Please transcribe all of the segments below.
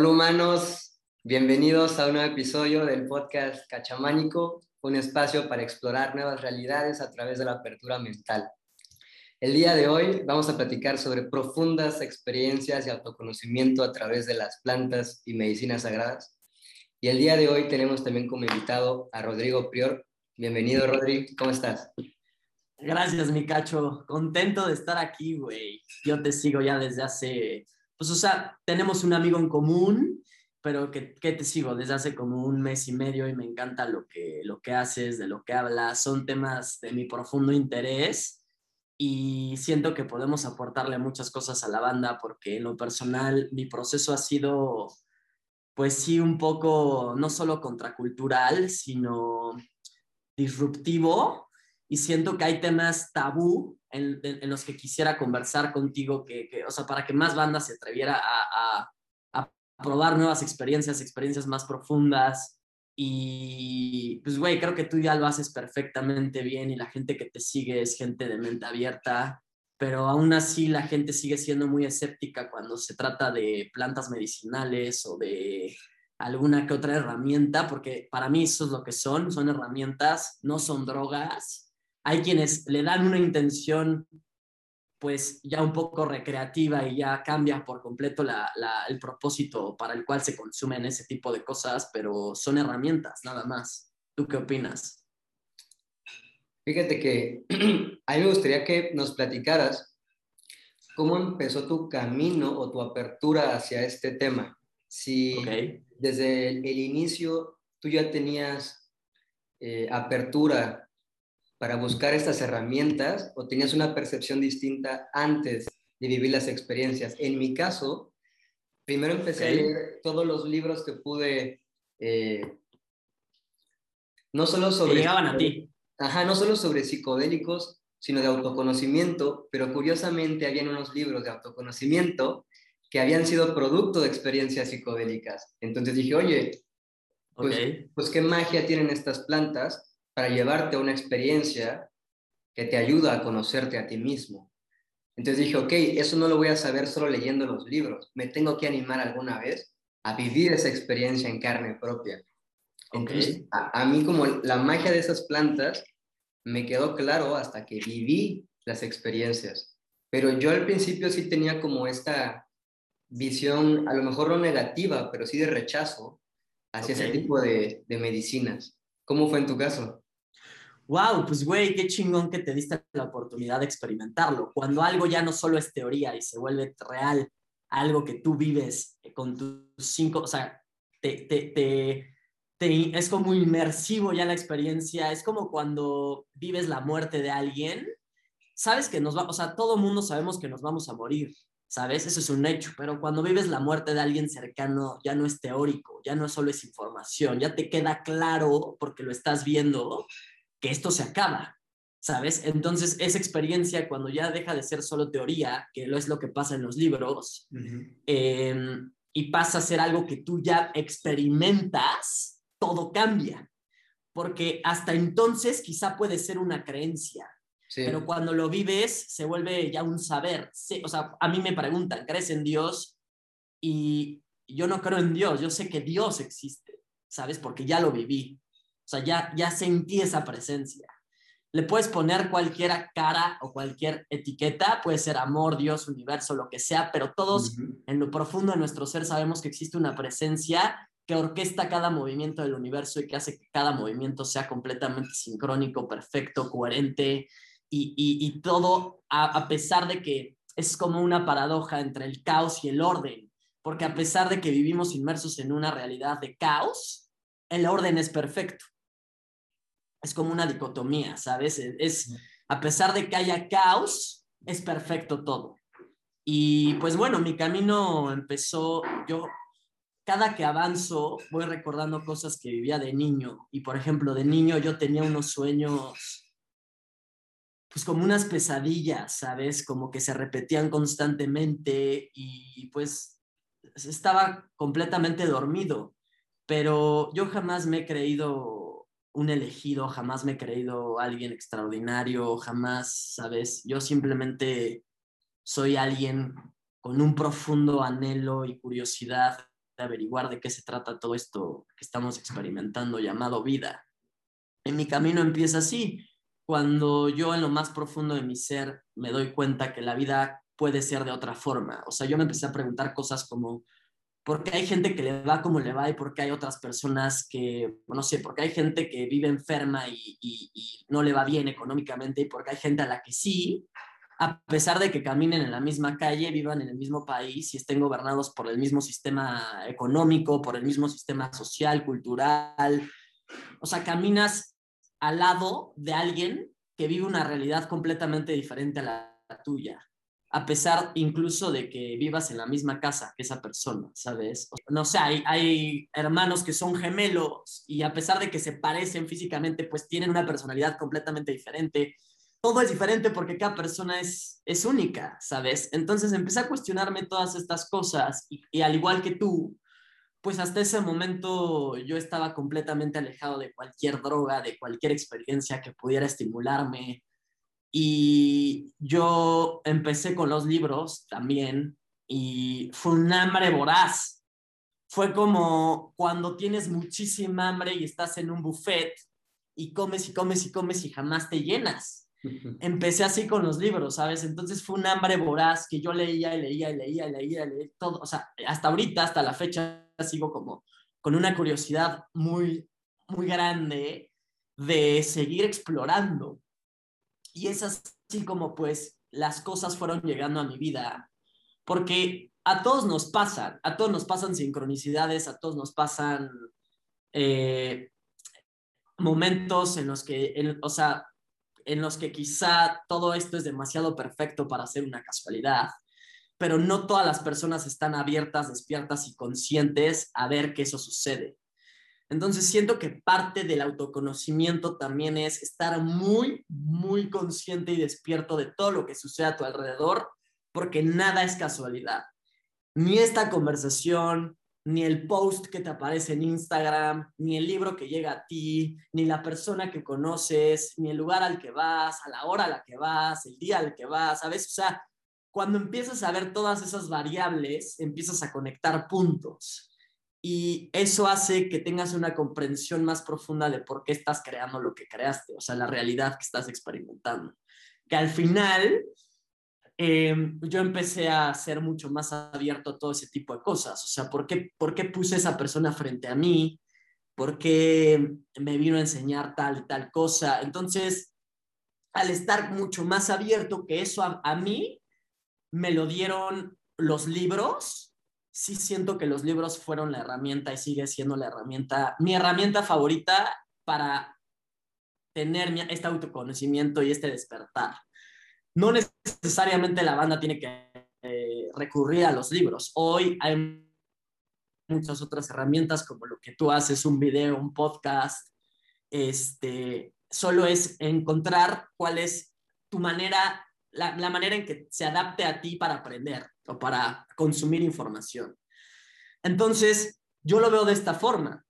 Hola humanos, bienvenidos a un nuevo episodio del podcast Cachamánico, un espacio para explorar nuevas realidades a través de la apertura mental. El día de hoy vamos a platicar sobre profundas experiencias y autoconocimiento a través de las plantas y medicinas sagradas. Y el día de hoy tenemos también como invitado a Rodrigo Prior. Bienvenido, Rodrigo, ¿cómo estás? Gracias, mi cacho. Contento de estar aquí, güey. Yo te sigo ya desde hace pues, o sea, tenemos un amigo en común, pero que, te sigo desde hace como un mes y medio y me encanta lo que, lo que haces, de lo que hablas, son temas de mi profundo interés y siento que podemos aportarle muchas cosas a la banda porque en lo personal mi proceso ha sido, pues sí, un poco no solo contracultural, sino disruptivo y siento que hay temas tabú en, los que quisiera conversar contigo, que, o sea, para que más bandas se atreviera a, a, probar nuevas experiencias, experiencias más profundas. Y pues, güey, creo que tú ya lo haces perfectamente bien y la gente que te sigue es gente de mente abierta, pero aún así la gente sigue siendo muy escéptica cuando se trata de plantas medicinales o de alguna que otra herramienta, porque para mí eso es lo que son, son herramientas, no son drogas hay quienes le dan una intención pues ya un poco recreativa y ya cambia por completo el propósito para el cual se consumen ese tipo de cosas, pero son herramientas nada más. ¿Tú qué opinas? Fíjate que a mí me gustaría que nos platicaras cómo empezó tu camino o tu apertura hacia este tema. Si desde el, inicio tú ya tenías eh, apertura para buscar estas herramientas o tenías una percepción distinta antes de vivir las experiencias? En mi caso, primero empecé a leer todos los libros que pude, eh, no solo sobre... Que llegaban a ti. Ajá, no solo sobre psicodélicos, sino de autoconocimiento, pero curiosamente habían unos libros de autoconocimiento que habían sido producto de experiencias psicodélicas. Entonces dije, oye, pues, pues qué magia tienen estas plantas para llevarte a una experiencia que te ayuda a conocerte a ti mismo. Entonces dije, ok, eso no lo voy a saber solo leyendo los libros, me tengo que animar alguna vez a vivir esa experiencia en carne propia. Entonces, a, mí como la magia de esas plantas me quedó claro hasta que viví las experiencias. Pero yo al principio sí tenía como esta visión, a lo mejor no negativa, pero sí de rechazo hacia ese tipo de, de medicinas. ¿Cómo fue en tu caso? Wow, pues güey, qué chingón que te diste la oportunidad de experimentarlo. Cuando algo ya no solo es teoría y se vuelve real, algo que tú vives con tus cinco, o sea, te, te, te, es como inmersivo ya la experiencia, es como cuando vives la muerte de alguien, sabes que nos va, o sea, todo mundo sabemos que nos vamos a morir, ¿sabes? Eso es un hecho, pero cuando vives la muerte de alguien cercano, ya no es teórico, ya no solo es información, ya te queda claro, porque lo estás viendo, que esto se acaba, ¿sabes? Entonces, esa experiencia, cuando ya deja de ser solo teoría, que lo es lo que pasa en los libros, em, y pasa a ser algo que tú ya experimentas, todo cambia. Porque hasta entonces quizá puede ser una creencia, pero cuando lo vives, se vuelve ya un saber. o sea, a mí me preguntan, ¿crees en Dios? Y yo no creo en Dios, yo sé que Dios existe, ¿sabes? Porque ya lo viví. O sea, ya, ya sentí esa presencia. Le puedes poner cualquier cara o cualquier etiqueta, puede ser amor, Dios, universo, lo que sea, pero todos en lo profundo de nuestro ser sabemos que existe una presencia que orquesta cada movimiento del universo y que hace que cada movimiento sea completamente sincrónico, perfecto, coherente, y, todo a, pesar de que es como una paradoja entre el caos y el orden, porque a pesar de que vivimos inmersos en una realidad de caos, el orden es perfecto. Es como una dicotomía, ¿sabes? Es, a pesar de que haya caos, es perfecto todo. Y pues bueno, mi camino empezó, yo cada que avanzo voy recordando cosas que vivía de niño. Y por ejemplo, de niño yo tenía unos sueños pues como unas pesadillas, ¿sabes? Como que se repetían constantemente y pues estaba completamente dormido, pero yo jamás me he creído un elegido, jamás me he creído alguien extraordinario, jamás, ¿sabes? Yo simplemente soy alguien con un profundo anhelo y curiosidad de averiguar de qué se trata todo esto que estamos experimentando llamado vida. En mi camino empieza así, cuando yo en lo más profundo de mi ser me doy cuenta que la vida puede ser de otra forma. O sea, yo me empecé a preguntar cosas como, ¿por qué hay gente que le va como le va y por qué hay otras personas que, no sé, por qué hay gente que vive enferma y, y no le va bien económicamente y por qué hay gente a la que sí? a pesar de que caminen en la misma calle, vivan en el mismo país y estén gobernados por el mismo sistema económico, por el mismo sistema social, cultural. O sea, caminas al lado de alguien que vive una realidad completamente diferente a la tuya, a pesar incluso de que vivas en la misma casa que esa persona, ¿sabes? No sé, hay, hermanos que son gemelos y a pesar de que se parecen físicamente, pues tienen una personalidad completamente diferente todo es diferente porque cada persona es única, ¿sabes? Entonces empecé a cuestionarme todas estas cosas y, al igual que tú, pues hasta ese momento yo estaba completamente alejado de cualquier droga, de cualquier experiencia que pudiera estimularme. Y yo empecé con los libros también y fue un hambre voraz. Fue como cuando tienes muchísima hambre y estás en un buffet y comes y comes y comes y jamás te llenas empecé así con los libros, ¿sabes? Entonces fue un hambre voraz que yo leía y leía y leía y leía, y leía todo, o sea, hasta ahorita, hasta la fecha, sigo como con una curiosidad muy, muy grande de seguir explorando. Y es así como pues las cosas fueron llegando a mi vida, porque a todos nos pasan, a todos nos pasan sincronicidades, a todos nos pasan eh, momentos en los que, o sea, en los que quizá todo esto es demasiado perfecto para ser una casualidad, pero no todas las personas están abiertas, despiertas y conscientes a ver que eso sucede. Entonces siento que parte del autoconocimiento también es estar muy, muy consciente y despierto de todo lo que sucede a tu alrededor, porque nada es casualidad. Ni esta conversación, ni el post que te aparece en Instagram, ni el libro que llega a ti, ni la persona que conoces, ni el lugar al que vas, a la hora a la que vas, el día al que vas, ¿sabes? O sea, cuando empiezas a ver todas esas variables, empiezas a conectar puntos. Y eso hace que tengas una comprensión más profunda de por qué estás creando lo que creaste, o sea, la realidad que estás experimentando. Que al final Em, yo empecé a ser mucho más abierto a todo ese tipo de cosas. O sea, ¿por qué, ¿por qué puse esa persona frente a mí? ¿Por qué me vino a enseñar tal tal cosa? Entonces, al estar mucho más abierto que eso a mí, me lo dieron los libros. Sí siento que los libros fueron la herramienta y sigue siendo la herramienta, mi herramienta favorita para tener este autoconocimiento y este despertar no necesariamente la banda tiene que eh, recurrir a los libros. Hoy hay muchas otras herramientas como lo que tú haces, un video, un podcast. Este, solo es encontrar cuál es tu manera, la, la manera en que se adapte a ti para aprender o para consumir información. Entonces, yo lo veo de esta forma.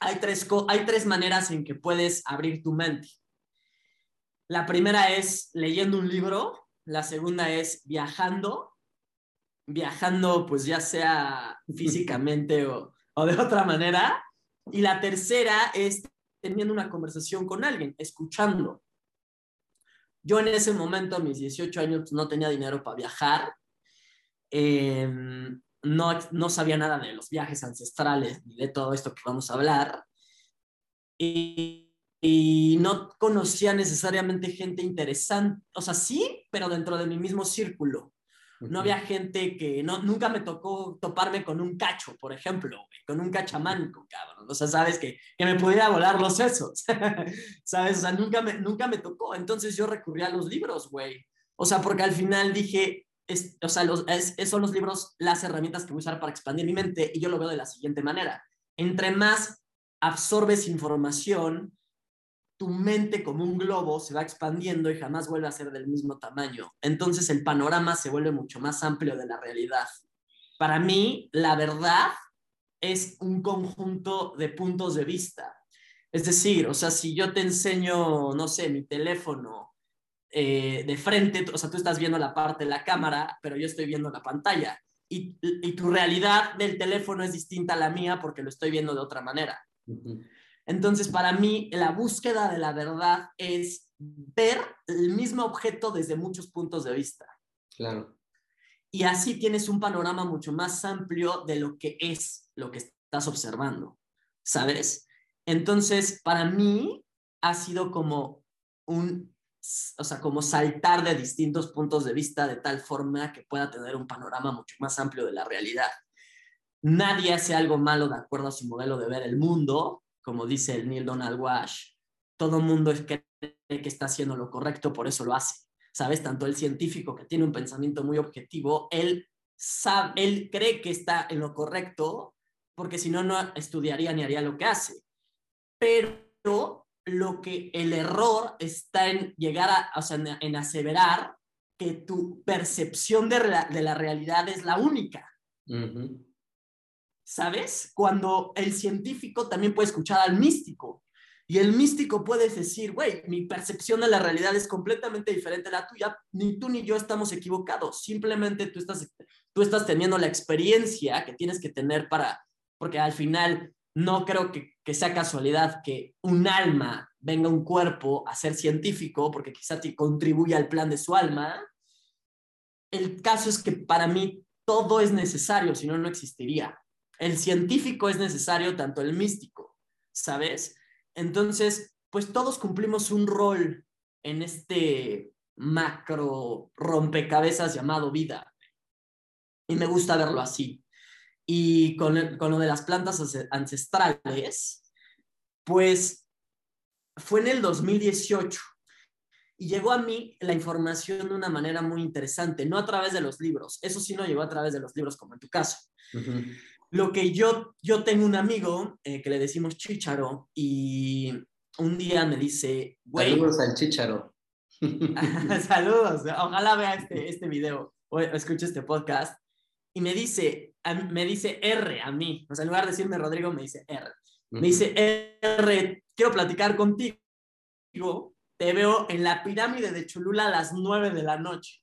Hay tres, hay tres maneras en que puedes abrir tu mente. La primera es leyendo un libro, la segunda es viajando, viajando pues ya sea físicamente o, de otra manera, y la tercera es teniendo una conversación con alguien, escuchando. Yo en ese momento, a mis 18 años, no tenía dinero para viajar, em, no, no sabía nada de los viajes ancestrales ni de todo esto que vamos a hablar. Y y no conocía necesariamente gente interesante, o sea, sí, pero dentro de mi mismo círculo. No había gente que, no, nunca me tocó toparme con un cacho, por ejemplo, con un cachamanco, cabrón. O sea, sabes que, que me pudiera volar los sesos, ¿sabes? O sea, nunca me, nunca me tocó. Entonces yo recurrí a los libros, güey. O sea, porque al final dije, es, o sea, los, es, son los libros las herramientas que voy a usar para expandir mi mente y yo lo veo de la siguiente manera. Entre más absorbes información, tu mente como un globo se va expandiendo y jamás vuelve a ser del mismo tamaño. Entonces el panorama se vuelve mucho más amplio de la realidad. Para mí, la verdad es un conjunto de puntos de vista. Es decir, o sea, si yo te enseño, no sé, mi teléfono eh, de frente, o sea, tú estás viendo la parte de la cámara, pero yo estoy viendo la pantalla. y, y, tu realidad del teléfono es distinta a la mía porque lo estoy viendo de otra manera. Entonces, para mí, la búsqueda de la verdad es ver el mismo objeto desde muchos puntos de vista. Claro. Y así tienes un panorama mucho más amplio de lo que es lo que estás observando, ¿sabes? Entonces, para mí ha sido como un, o sea, como saltar de distintos puntos de vista de tal forma que pueda tener un panorama mucho más amplio de la realidad. Nadie hace algo malo de acuerdo a su modelo de ver el mundo, como dice el Neil Donald Walsh. Todo mundo cree que está haciendo lo correcto, por eso lo hace. ¿Sabes? Tanto el científico que tiene un pensamiento muy objetivo, él, sabe, él cree que está en lo correcto, porque si no, no estudiaría ni haría lo que hace. Pero lo que el error está en llegar a, o sea, en, aseverar que tu percepción de, de, la realidad es la única. ¿Sabes? Cuando el científico también puede escuchar al místico. Y el místico puede decir, güey, mi percepción de la realidad es completamente diferente a la tuya, ni tú ni yo estamos equivocados, simplemente tú estás, tú estás teniendo la experiencia que tienes que tener para, porque al final no creo que, sea casualidad que un alma venga a un cuerpo a ser científico, porque quizá te contribuye al plan de su alma. El caso es que para mí todo es necesario, si no, no existiría. El científico es necesario, tanto el místico, ¿sabes? Entonces, pues todos cumplimos un rol en este macro rompecabezas llamado vida. Y me gusta verlo así. Y con, con lo de las plantas ancestrales, pues fue en el 2018 y llegó a mí la información de una manera muy interesante, no a través de los libros, eso sí no llegó a través de los libros como en tu caso. Lo que yo, yo tengo un amigo eh, que le decimos Chicharo y un día me dice, Saludos al Chicharo. Saludos, ojalá vea este, este video o escuche este podcast. Y me dice, me dice R a mí, o sea, en lugar de decirme Rodrigo, me dice R. Me dice, R, quiero platicar contigo. Te veo en la pirámide de Cholula a las nueve de la noche.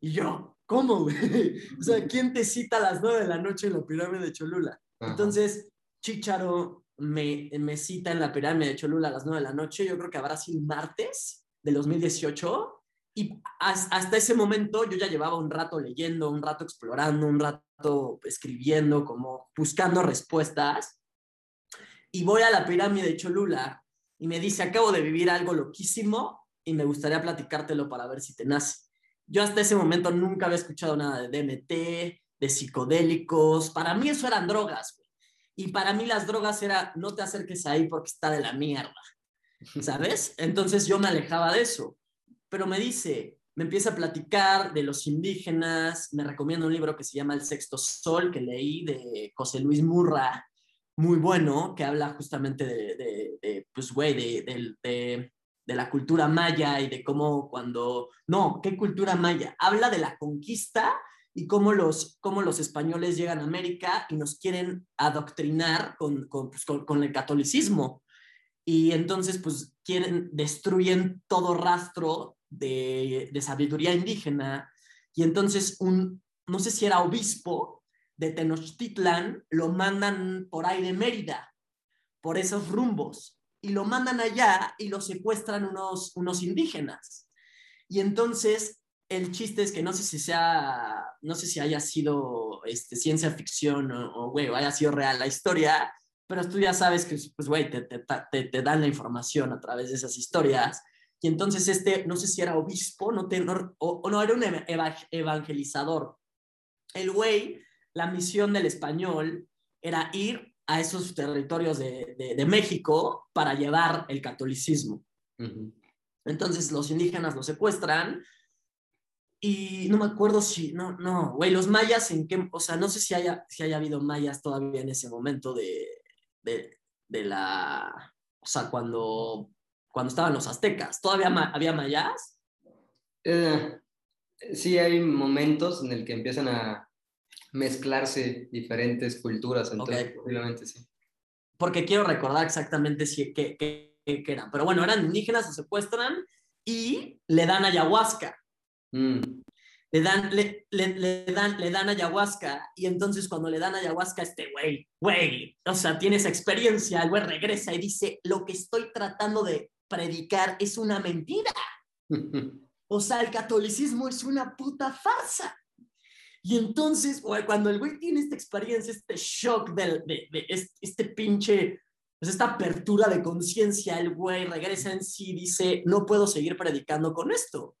Y yo, ¿Cómo, güey? O sea, ¿quién te cita a las 9 de la noche en la pirámide de Cholula? Entonces, Chicharo me, me cita en la pirámide de Cholula a las 9 de la noche, yo creo que habrá sido martes del 2018, y hasta ese momento yo ya llevaba un rato leyendo, un rato explorando, un rato escribiendo, como buscando respuestas, y voy a la pirámide de Cholula y me dice, acabo de vivir algo loquísimo y me gustaría platicártelo para ver si te nace. Yo hasta ese momento nunca había escuchado nada de DMT, de psicodélicos. Para mí eso eran drogas, Y para mí las drogas era, no te acerques ahí porque está de la mierda, ¿sabes? Entonces yo me alejaba de eso. Pero me dice, me empieza a platicar de los indígenas, me recomienda un libro que se llama El Sexto Sol, que leí de José Luis Murra, muy bueno, que habla justamente de, de, pues, güey, de, de, de la cultura maya y de cómo cuando, no, ¿qué cultura maya? Habla de la conquista y cómo los, cómo los españoles llegan a América y nos quieren adoctrinar con, con, pues, con, el catolicismo. Y entonces, pues, quieren, destruyen todo rastro de, de sabiduría indígena. Y entonces, un, no sé si era obispo de Tenochtitlan, lo mandan por ahí de Mérida, por esos rumbos y lo mandan allá y lo secuestran unos, unos indígenas. Y entonces el chiste es que no sé si sea, no sé si haya sido este, ciencia ficción o, güey, haya sido real la historia, pero tú ya sabes que, pues, güey, te, te, te, dan la información a través de esas historias. Y entonces este, no sé si era obispo, no o, o, no, era un evangelizador. El güey, la misión del español era ir a esos territorios de, de, México para llevar el catolicismo. Entonces los indígenas lo secuestran y no me acuerdo si, no, no, güey, los mayas en qué, o sea, no sé si haya, si haya habido mayas todavía en ese momento de, de, de la, o sea, cuando, cuando estaban los aztecas, ¿todavía había mayas? Eh, sí, hay momentos en el que empiezan a, mezclarse diferentes culturas, entonces obviamente sí. Porque quiero recordar exactamente si, qué, qué, qué, eran. Pero bueno, eran indígenas, se secuestran y le dan ayahuasca. Mm. le dan, le, le, dan, le dan ayahuasca y entonces cuando le dan ayahuasca este güey, güey, o sea, tiene esa experiencia, el güey regresa y dice, lo que estoy tratando de predicar es una mentira. O sea, el catolicismo es una puta farsa. Y entonces, cuando el güey tiene esta experiencia, este shock de, de, este, este, pinche, pues esta apertura de conciencia, el güey regresa en sí y dice, no puedo seguir predicando con esto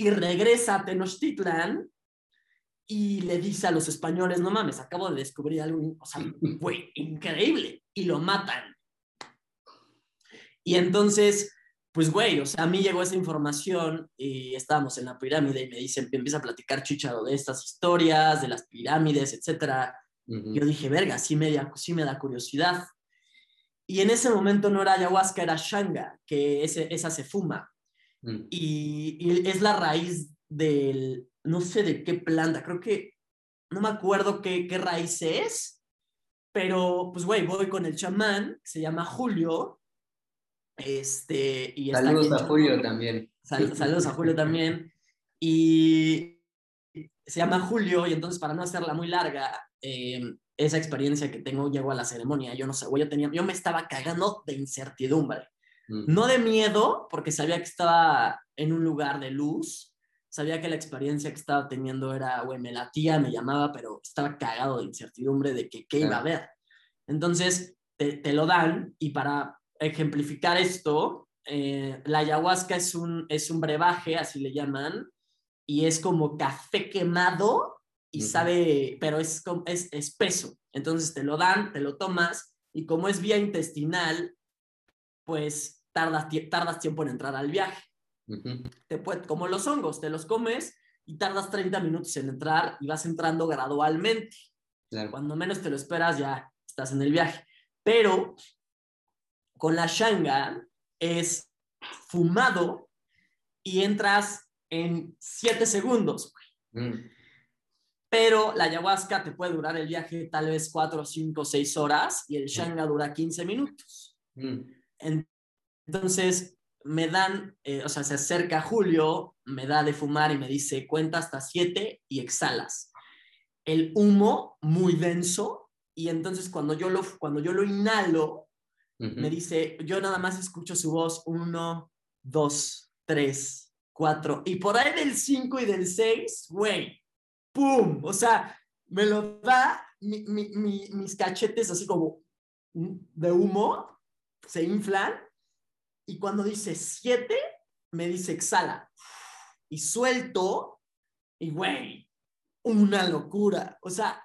y regresa a Tenochtitlan y le dice a los españoles, no mames, acabo de descubrir algo, o sea, fue increíble, y lo matan. Y entonces, pues, güey, o sea, a mí llegó esa información y estábamos en la pirámide y me dicen, empieza a platicar Chicharo de estas historias, de las pirámides, etcétera. Yo dije, verga, sí me, da, sí me da curiosidad. Y en ese momento no era ayahuasca, era shanga, que ese, esa se fuma. Mm. Y, es la raíz del, no sé de qué planta, creo que, no me acuerdo qué, qué raíz es, pero pues güey, voy con el chamán, se llama Julio. Este, y saludos a Julio también. saludos a Julio también. Y se llama Julio, y entonces para no hacerla muy larga, em, esa experiencia que tengo, llego a la ceremonia, yo no sé, yo, tenía, yo me estaba cagando de incertidumbre. No de miedo, porque sabía que estaba en un lugar de luz, sabía que la experiencia que estaba teniendo era, güey, me latía, me llamaba, pero estaba cagado de incertidumbre de que qué iba a haber. Entonces, te, lo dan y para ejemplificar esto, eh, la ayahuasca es un, es un brebaje, así le llaman, y es como café quemado y sabe, pero es, es espeso. Entonces te lo dan, te lo tomas y como es vía intestinal, pues tardas, tardas tiempo en entrar al viaje. te puede, como los hongos, te los comes y tardas 30 minutos en entrar y vas entrando gradualmente. Cuando menos te lo esperas, ya estás en el viaje. Pero con la shanga es fumado y entras en 7 segundos. Mm. Pero la ayahuasca te puede durar el viaje tal vez 4, 5, 6 horas y el shanga dura 15 minutos. Mm. Entonces, me dan, eh, o sea, se acerca Julio, me da de fumar y me dice, cuenta hasta siete y exhalas. El humo muy denso y entonces cuando yo lo, cuando yo lo inhalo, me dice, yo nada más escucho su voz, uno, dos, tres, cuatro, y por ahí del cinco y del seis, güey, ¡pum! O sea, me lo da mis cachetes así como de humo, se inflan y cuando dice siete, me dice exhala. Y suelto, y güey, una locura. O sea,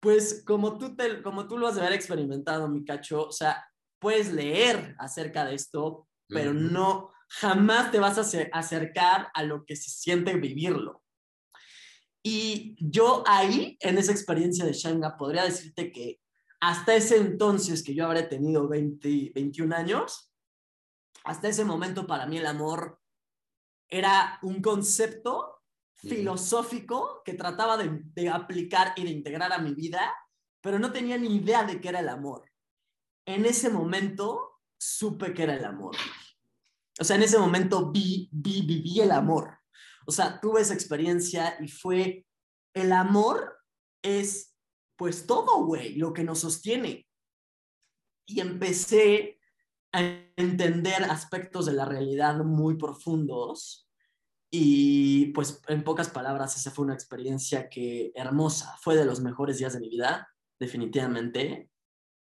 pues como tú, te, como tú lo has de haber experimentado, mi cacho, o sea, puedes leer acerca de esto, pero no, jamás te vas a acercar a lo que se siente vivirlo. Y yo ahí, en esa experiencia de Shanga, podría decirte que hasta ese entonces, que yo habré tenido 20, 21 años, hasta ese momento para mí el amor era un concepto filosófico que trataba de, aplicar y de integrar a mi vida, pero no tenía ni idea de qué era el amor. En ese momento supe que era el amor. O sea, en ese momento vi, vi, viví el amor. O sea, tuve esa experiencia y fue, el amor es pues todo, güey, lo que nos sostiene. Y empecé a entender aspectos de la realidad muy profundos y pues en pocas palabras esa fue una experiencia que hermosa, fue de los mejores días de mi vida, definitivamente.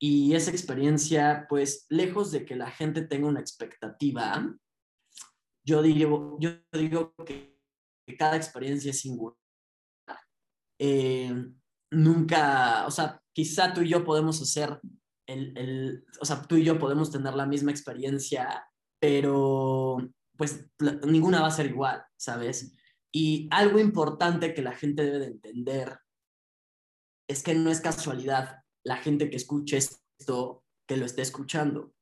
Y esa experiencia, pues lejos de que la gente tenga una expectativa, yo digo, yo digo que cada experiencia es singular. Eh, nunca, o sea, quizá tú y yo podemos hacer el, o sea, tú y yo podemos tener la misma experiencia, pero pues ninguna va a ser igual, ¿sabes? Y algo importante que la gente debe de entender es que no es casualidad la gente que escuche esto que lo esté escuchando.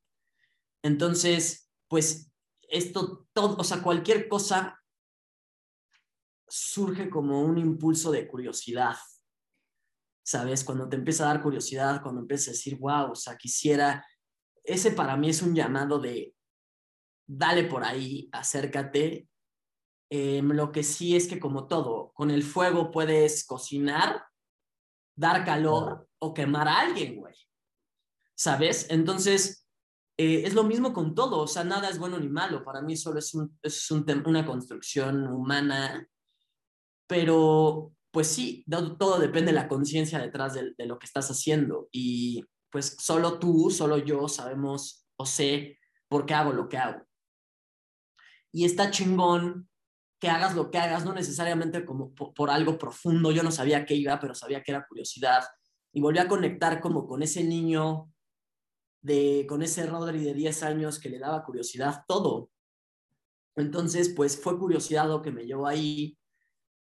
Entonces, pues esto, todo, o sea, cualquier cosa surge como un impulso de curiosidad, ¿sabes? Cuando te empieza a dar curiosidad, cuando empiezas a decir, wow, o sea, quisiera, ese para mí es un llamado de, dale por ahí, acércate Em, lo que sí es que como todo, con el fuego puedes cocinar, dar calor o quemar a alguien, güey. ¿Sabes? Entonces, eh, es lo mismo con todo, o sea, nada es bueno ni malo, para mí solo es, un, es un una construcción humana, pero pues sí, todo depende de la conciencia detrás de, de, lo que estás haciendo y pues solo tú, solo yo sabemos o sé por qué hago lo que hago. Y está chingón que hagas lo que hagas, no necesariamente como por, algo profundo, yo no sabía qué iba, pero sabía que era curiosidad. Y volví a conectar como con ese niño, de, con ese Rodri de 10 años que le daba curiosidad todo. Entonces, pues fue curiosidad lo que me llevó ahí.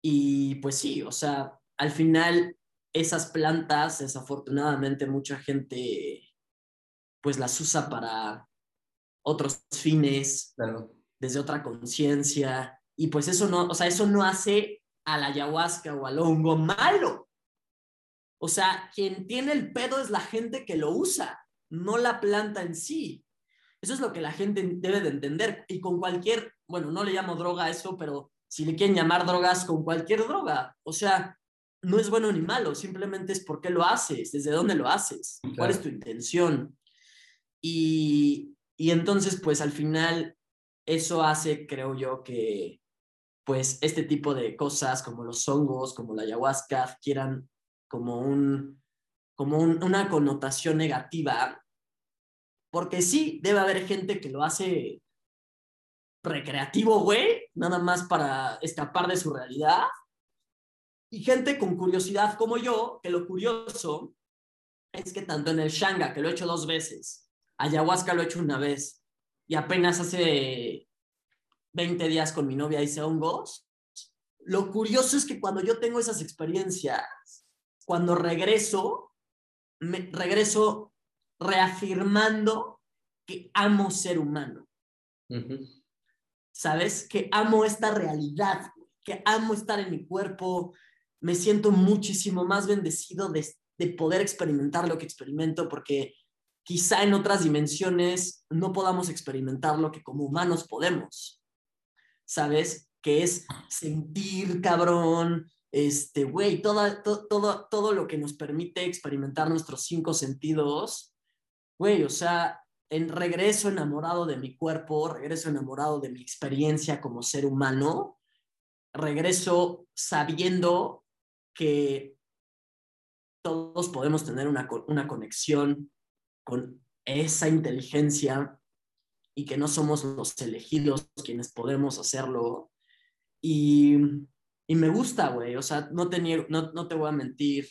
Y pues sí, o sea, al final esas plantas, desafortunadamente mucha gente pues las usa para otros fines, desde otra conciencia, y pues eso no, o sea, eso no hace a la ayahuasca o al hongo malo. O sea, quien tiene el pedo es la gente que lo usa, no la planta en sí. Eso es lo que la gente debe de entender. Y con cualquier, bueno, no le llamo droga a eso, pero si le quieren llamar drogas, con cualquier droga. O sea, no es bueno ni malo, simplemente es por qué lo haces, desde dónde lo haces, cuál es tu intención. Y, y entonces, pues al final, eso hace, creo yo, que pues este tipo de cosas como los hongos, como la ayahuasca, quieran como, un, como una connotación negativa, porque sí, debe haber gente que lo hace recreativo, güey, nada más para escapar de su realidad, y gente con curiosidad como yo, que lo curioso es que tanto en el Shanga, que lo he hecho dos veces, ayahuasca lo he hecho una vez, y apenas hace 20 días con mi novia hice hongos. Lo curioso es que cuando yo tengo esas experiencias, cuando regreso, me regreso reafirmando que amo ser humano. ¿Sabes? Que amo esta realidad, que amo estar en mi cuerpo. Me siento muchísimo más bendecido de, de poder experimentar lo que experimento porque quizá en otras dimensiones no podamos experimentar lo que como humanos podemos. ¿sabes? Que es sentir, cabrón, este, güey, todo, todo, todo lo que nos permite experimentar nuestros cinco sentidos, güey, o sea, en regreso enamorado de mi cuerpo, regreso enamorado de mi experiencia como ser humano, regreso sabiendo que todos podemos tener una, una conexión con esa inteligencia y que no somos los elegidos quienes podemos hacerlo. Y, y me gusta, güey, o sea, no te, no, no te voy a mentir.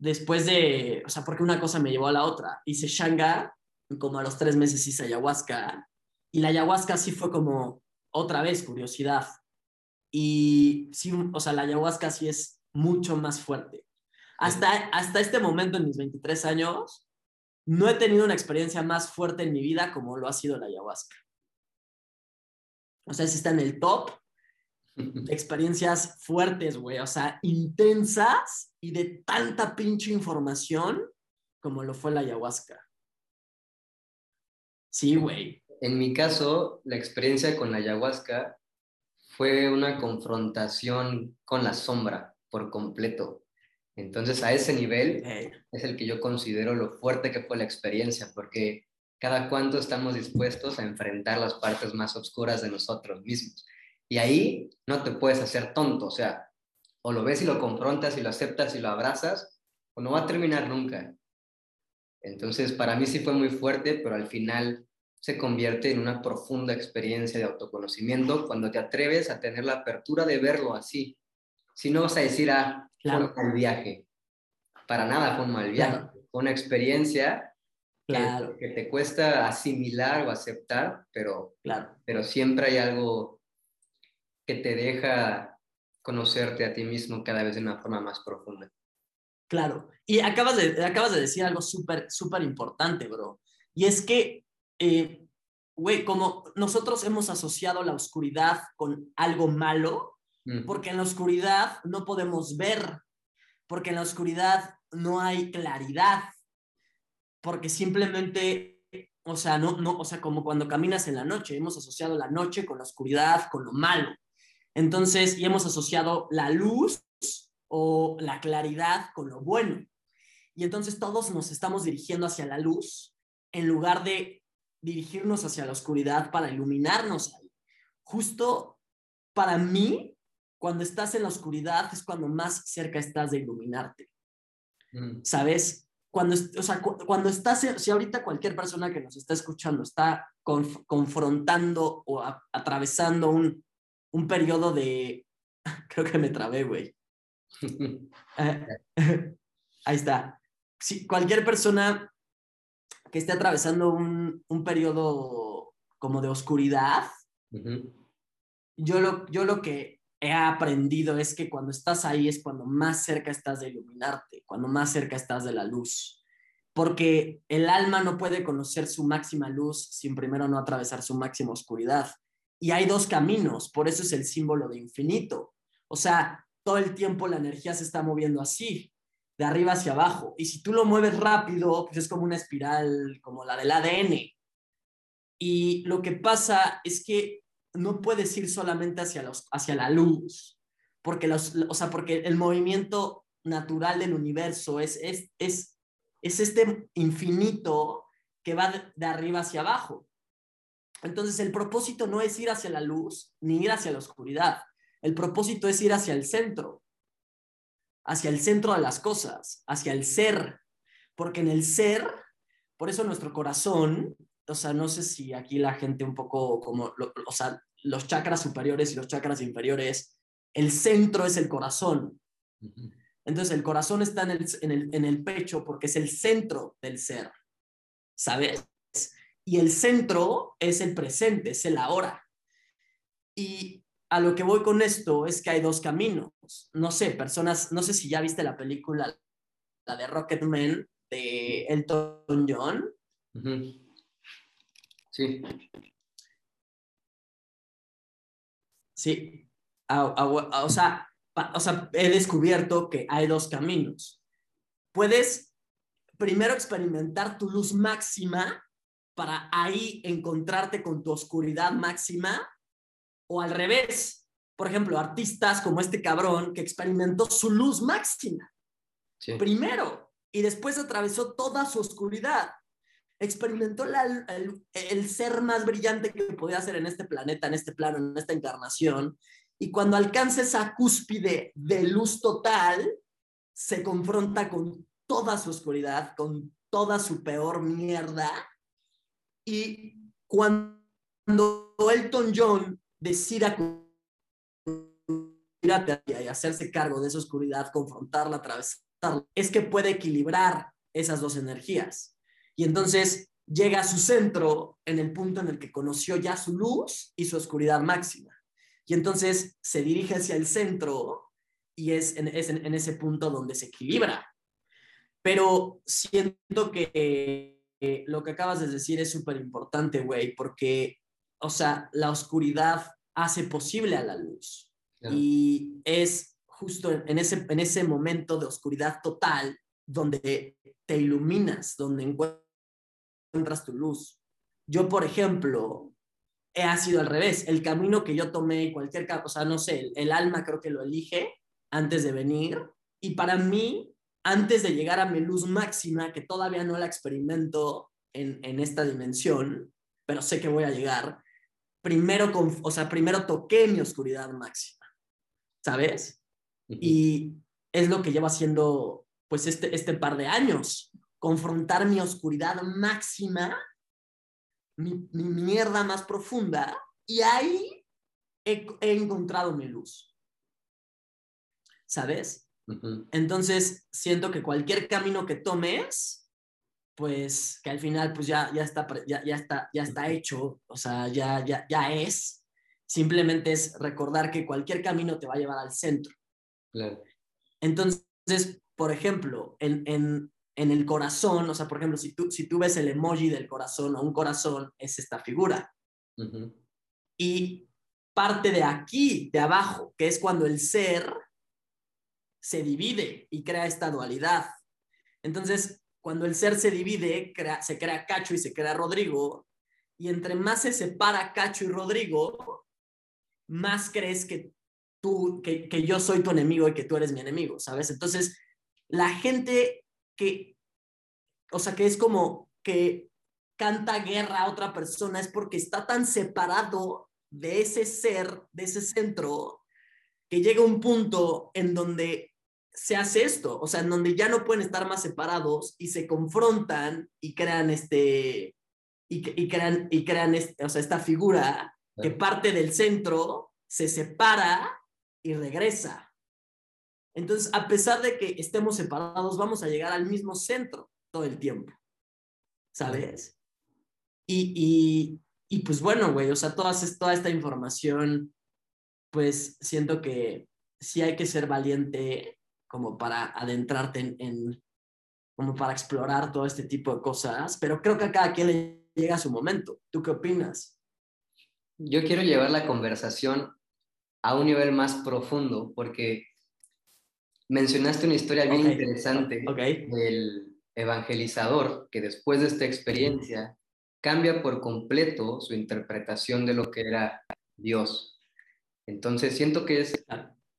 Después de, o sea, porque una cosa me llevó a la otra. Hice Shanga, como a los tres meses hice ayahuasca, y la ayahuasca sí fue como otra vez curiosidad. Y sí, o sea, la ayahuasca sí es mucho más fuerte. Hasta, hasta este momento, en mis 23 años, no he tenido una experiencia más fuerte en mi vida como lo ha sido la ayahuasca. O sea, si está en el top experiencias fuertes, güey. O sea, intensas y de tanta pinche información como lo fue la ayahuasca. Sí, güey. En mi caso, la experiencia con la ayahuasca fue una confrontación con la sombra por completo. Entonces, a ese nivel es el que yo considero lo fuerte que fue la experiencia, porque cada cuánto estamos dispuestos a enfrentar las partes más oscuras de nosotros mismos. Y ahí no te puedes hacer tonto, o sea, o lo ves y lo confrontas y lo aceptas y lo abrazas, o no va a terminar nunca. Entonces, para mí sí fue muy fuerte, pero al final se convierte en una profunda experiencia de autoconocimiento cuando te atreves a tener la apertura de verlo así. Si no vas a decir, ah, claro. fue un mal viaje. Para nada fue un mal viaje. Fue una experiencia claro. que, te cuesta asimilar o aceptar, pero, claro. pero siempre hay algo que te deja conocerte a ti mismo cada vez de una forma más profunda. Claro, y acabas de, acabas de decir algo súper, súper importante, bro. Y es que, eh, güey, como nosotros hemos asociado la oscuridad con algo malo, porque en la oscuridad no podemos ver, porque en la oscuridad no hay claridad, porque simplemente o sea, no, no, o sea, como cuando caminas en la noche, hemos asociado la noche con la oscuridad, con lo malo. Entonces, y hemos asociado la luz o la claridad con lo bueno. Y entonces todos nos estamos dirigiendo hacia la luz en lugar de dirigirnos hacia la oscuridad para iluminarnos ahí. Justo para mí, cuando estás en la oscuridad es cuando más cerca estás de iluminarte. Mm. ¿Sabes? Cuando, o sea, cu- cuando estás, si ahorita cualquier persona que nos está escuchando está conf- confrontando o atravesando un, un periodo de, creo que me trabé, güey. Eh, ahí está. Si cualquier persona que esté atravesando un, un periodo como de oscuridad, yo lo, yo lo que he aprendido es que cuando estás ahí es cuando más cerca estás de iluminarte, cuando más cerca estás de la luz. Porque el alma no puede conocer su máxima luz sin primero no atravesar su máxima oscuridad. Y hay dos caminos, por eso es el símbolo de infinito. O sea, todo el tiempo la energía se está moviendo así, de arriba hacia abajo. Y si tú lo mueves rápido, pues es como una espiral, como la del ADN. Y lo que pasa es que no puedes ir solamente hacia, los, hacia la luz, porque, los, o sea, porque el movimiento natural del universo es, es, es, es este infinito que va de, de arriba hacia abajo. Entonces el propósito no es ir hacia la luz ni ir hacia la oscuridad. El propósito es ir hacia el centro, hacia el centro de las cosas, hacia el ser, porque en el ser, por eso nuestro corazón, o sea, no sé si aquí la gente un poco como, lo, o sea, los chakras superiores y los chakras inferiores, el centro es el corazón. Entonces el corazón está en el, en el, en el pecho porque es el centro del ser, ¿sabes? Y el centro es el presente, es el ahora. Y a lo que voy con esto es que hay dos caminos. No sé, personas, no sé si ya viste la película, la de Rocketman de Elton John. Sí. Sí. O, sea, o sea, he descubierto que hay dos caminos. Puedes primero experimentar tu luz máxima para ahí encontrarte con tu oscuridad máxima o al revés. Por ejemplo, artistas como este cabrón que experimentó su luz máxima Sí. primero y después atravesó toda su oscuridad. Experimentó la- el, el ser más brillante que podía ser en este planeta, en este plano, en esta encarnación. Y cuando alcanza esa cúspide de luz total, se confronta con toda su oscuridad, con toda su peor mierda. Y cuando Elton John decida y hacerse cargo de esa oscuridad, confrontarla, atravesarla, es que puede equilibrar esas dos energías. Y entonces llega a su centro en el punto en el que conoció ya su luz y su oscuridad máxima. Y entonces se dirige hacia el centro y es en, es en- en ese punto donde se equilibra. Pero siento que eh, lo que acabas de decir es súper importante, güey, porque, o sea, la oscuridad hace posible a la luz. Claro. Y es justo en ese, en ese momento de oscuridad total donde te iluminas, donde encuentras tu luz. Yo, por ejemplo, ha sido al revés. El camino que yo tomé, cualquier, o sea, no sé, el, el alma creo que lo elige antes de venir. Y para mí, antes de llegar a mi luz máxima, que todavía no la experimento en, en esta dimensión, pero sé que voy a llegar, primero, con, o sea, primero toqué mi oscuridad máxima, ¿sabes? Y es lo que llevo haciendo pues este, este par de años, confrontar mi oscuridad máxima, mi, mi mierda más profunda, y ahí he, he encontrado mi luz, ¿sabes? Entonces, siento que cualquier camino que tomes, pues que al final pues ya, ya, está, ya, ya, está, ya está hecho, o sea, ya, ya, ya es. Simplemente es recordar que cualquier camino te va a llevar al centro. Claro. Entonces, por ejemplo, en, en, en el corazón, o sea, por ejemplo, si tú, si tú ves el emoji del corazón o un corazón, es esta figura. Y parte de aquí, de abajo, que es cuando el ser se divide y crea esta dualidad. Entonces, cuando el ser se divide, se crea Cacho y se crea Rodrigo, y entre más se separa Cacho y Rodrigo, más crees que tú, que, que yo soy tu enemigo y que tú eres mi enemigo, ¿sabes? Entonces, la gente que, o sea, que es como que canta guerra a otra persona es porque está tan separado de ese ser, de ese centro, que llega un punto en donde se hace esto, o sea, en donde ya no pueden estar más separados y se confrontan y crean este, y, crean, y crean este, o sea, esta figura que parte del centro, se separa y regresa. Entonces, a pesar de que estemos separados, vamos a llegar al mismo centro todo el tiempo, ¿sabes? Y, y, y pues bueno, güey, o sea, toda, toda esta información, pues siento que sí hay que ser valiente como para adentrarte en, como para explorar todo este tipo de cosas, pero creo que a cada quien le llega su momento. ¿Tú qué opinas? Yo quiero llevar la conversación a un nivel más profundo, porque mencionaste una historia bien interesante del evangelizador que después de esta experiencia cambia por completo su interpretación de lo que era Dios. Entonces siento que es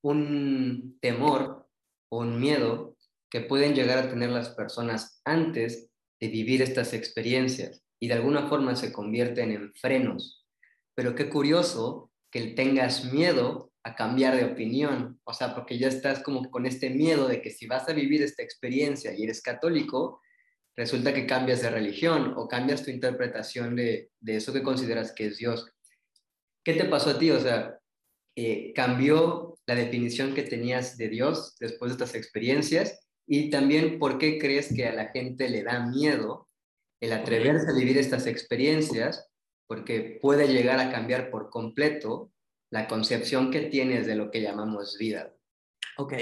un temor o un miedo que pueden llegar a tener las personas antes de vivir estas experiencias y de alguna forma se convierten en frenos. Pero qué curioso que tengas miedo a cambiar de opinión, o sea, porque ya estás como con este miedo de que si vas a vivir esta experiencia y eres católico, resulta que cambias de religión o cambias tu interpretación de, eso que consideras que es Dios. ¿Qué te pasó a ti? O sea, eh, ¿cambió la definición que tenías de Dios después de estas experiencias? Y también, ¿por qué crees que a la gente le da miedo el atreverse a vivir estas experiencias? Porque puede llegar a cambiar por completo la concepción que tienes de lo que llamamos vida. Ok,